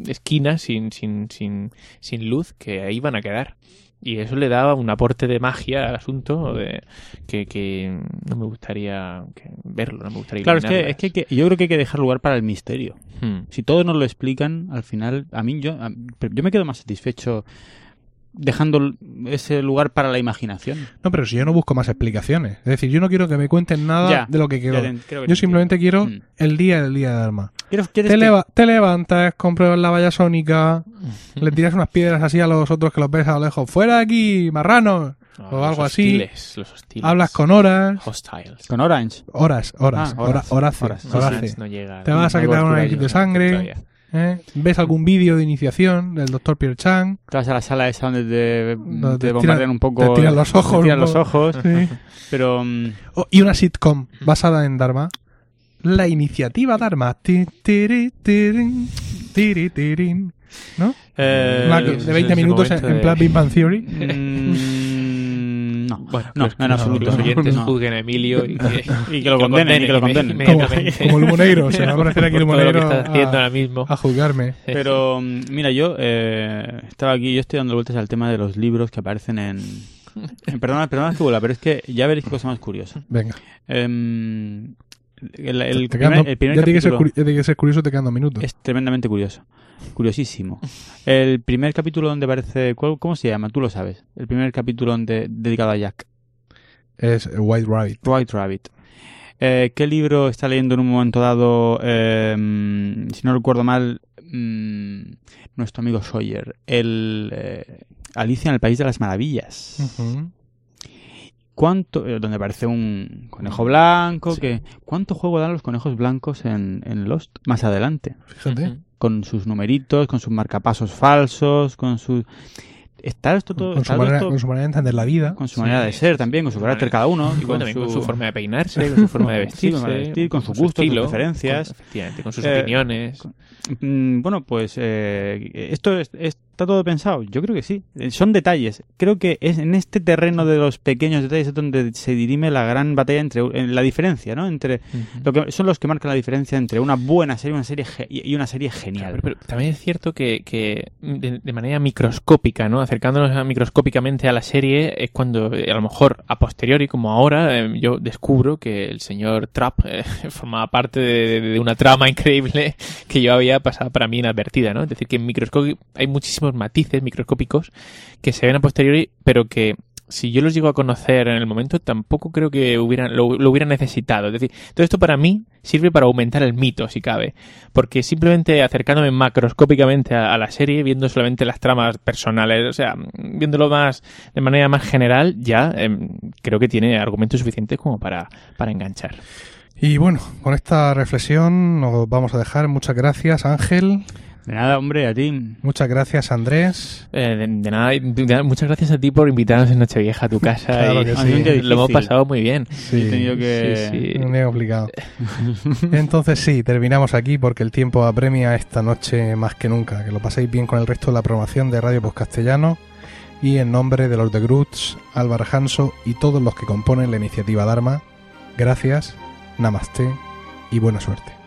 esquinas sin, sin, sin, sin luz que ahí van a quedar. Y eso le daba un aporte de magia al asunto de que, que no me gustaría que- verlo, no me gustaría Claro, es que, es que, que- yo creo que hay que dejar lugar para el misterio. Hmm. Si todos nos lo explican, al final, a mí yo, a- yo me quedo más satisfecho dejando ese lugar para la imaginación. No, pero si yo no busco más explicaciones. Es decir, yo no quiero que me cuenten nada Ya, de lo que quiero. Te- que Yo te simplemente quiero. Mm. el día del día de Dharma. ¿Quieres- quieres Te, que- leva- te levantas, compras la valla sónica, *laughs* le tiras unas piedras así a los otros que los ves a lo lejos. ¡Fuera de aquí, marranos! Ah, o algo así. hostiles, los hostiles. Hablas con horas. Hostiles. Con Orange. Horas, horas, Ah, hora- horas, horace, horas. No, horace. no llega. Te vas a quitar una X de sangre. Todavía. ¿Eh? ¿Ves algún vídeo de iniciación del doctor Pierre Chang? Te vas a la sala esa donde te, Donde te te bombardean tiran- un poco. te tiran los ojos te tiran los ojos. Sí. *laughs* Pero. mm, Oh, y una sitcom basada en Dharma. La iniciativa Dharma. ¿No? Eh, de 20 es el minutos en, en plan Big Bang Theory. mm, no. Bueno, no, pues en que absoluto. Los oyentes *laughs* No. juzguen a Emilio y que, Y que lo condenen, y que lo condenen. *laughs* Como, el Monegro. Se va a aparecer aquí el haciendo a, ahora mismo. a juzgarme. Pero mm, mira, yo eh, estaba aquí, yo estoy dando vueltas al tema de los libros que aparecen en. en- perdona, perdona que vuela, pero es que ya veréis qué cosa más curiosa. Venga. Em, El, el primer, quedan- el primer ya tiene que, ser, capítulo curi- ya tiene que ser curioso, te quedan dos minutos. es tremendamente curioso. Curiosísimo. El primer capítulo donde aparece... ¿cuál- ¿Cómo se llama? Tú lo sabes. El primer capítulo donde, dedicado a Jack. Es White Rabbit. White Rabbit. Eh, ¿Qué libro está leyendo en un momento dado, eh, si no recuerdo mal, mm, nuestro amigo Sawyer? El eh, Alicia en el País de las Maravillas. ¿Cuánto, eh, donde aparece un conejo blanco, Sí. que ¿cuánto juego dan los conejos blancos en, en Lost más adelante? Fíjate. Con sus numeritos, con sus marcapasos falsos, con su... ¿Está esto todo? Con, está su manera, esto- con su manera de entender la vida. con su manera de ser también, con su carácter cada uno, Y con también con su- su forma de peinarse, con su forma de Sí, vestirse, con su vestir, con su gusto, sus preferencias. con- efectivamente, con sus Eh, opiniones. Mm, Bueno, pues eh, esto es- está todo pensado. Yo creo que sí. Eh, Son detalles. Creo que es en este terreno de los pequeños detalles es donde se dirime la gran batalla entre en la diferencia, ¿no? Entre Ujú. lo que son los que marcan la diferencia entre una buena serie, una serie y una serie genial. Pero, pero también es cierto que, que de, de manera microscópica, ¿no? Acercándonos a- microscópicamente a la serie es cuando eh, a lo mejor a posteriori, como ahora, eh, yo descubro que el señor Trapp eh, *laughs* formaba parte de, de una trama *laughs* increíble que yo había pasado para mí inadvertida, ¿no? Es decir, que en microscopio hay muchísimos matices microscópicos que se ven a posteriori, pero que si yo los llego a conocer en el momento, tampoco creo que hubieran, lo, lo hubieran necesitado. Es decir, todo esto para mí sirve para aumentar el mito, si cabe. Porque simplemente acercándome macroscópicamente a, la serie, viendo solamente las tramas personales, o sea, viéndolo más de manera más general, ya em, creo que tiene argumentos suficientes como para, para enganchar. Y bueno, con esta reflexión nos vamos a dejar. Muchas gracias, Ángel. De nada, hombre, a ti. Muchas gracias, Andrés. Eh, de, de nada, de nada, muchas gracias a ti por invitarnos en Nochevieja a tu casa. *laughs* Claro y día Lo hemos pasado muy bien. Sí, He tenido que... Sí, sí. un día complicado. Entonces sí, terminamos aquí porque el tiempo apremia esta noche más que nunca. Que lo paséis bien con el resto de la programación de Radio Post Castellano. Y en nombre de los de Groots, Álvaro Hanso y todos los que componen la iniciativa Dharma, gracias, namaste y buena suerte.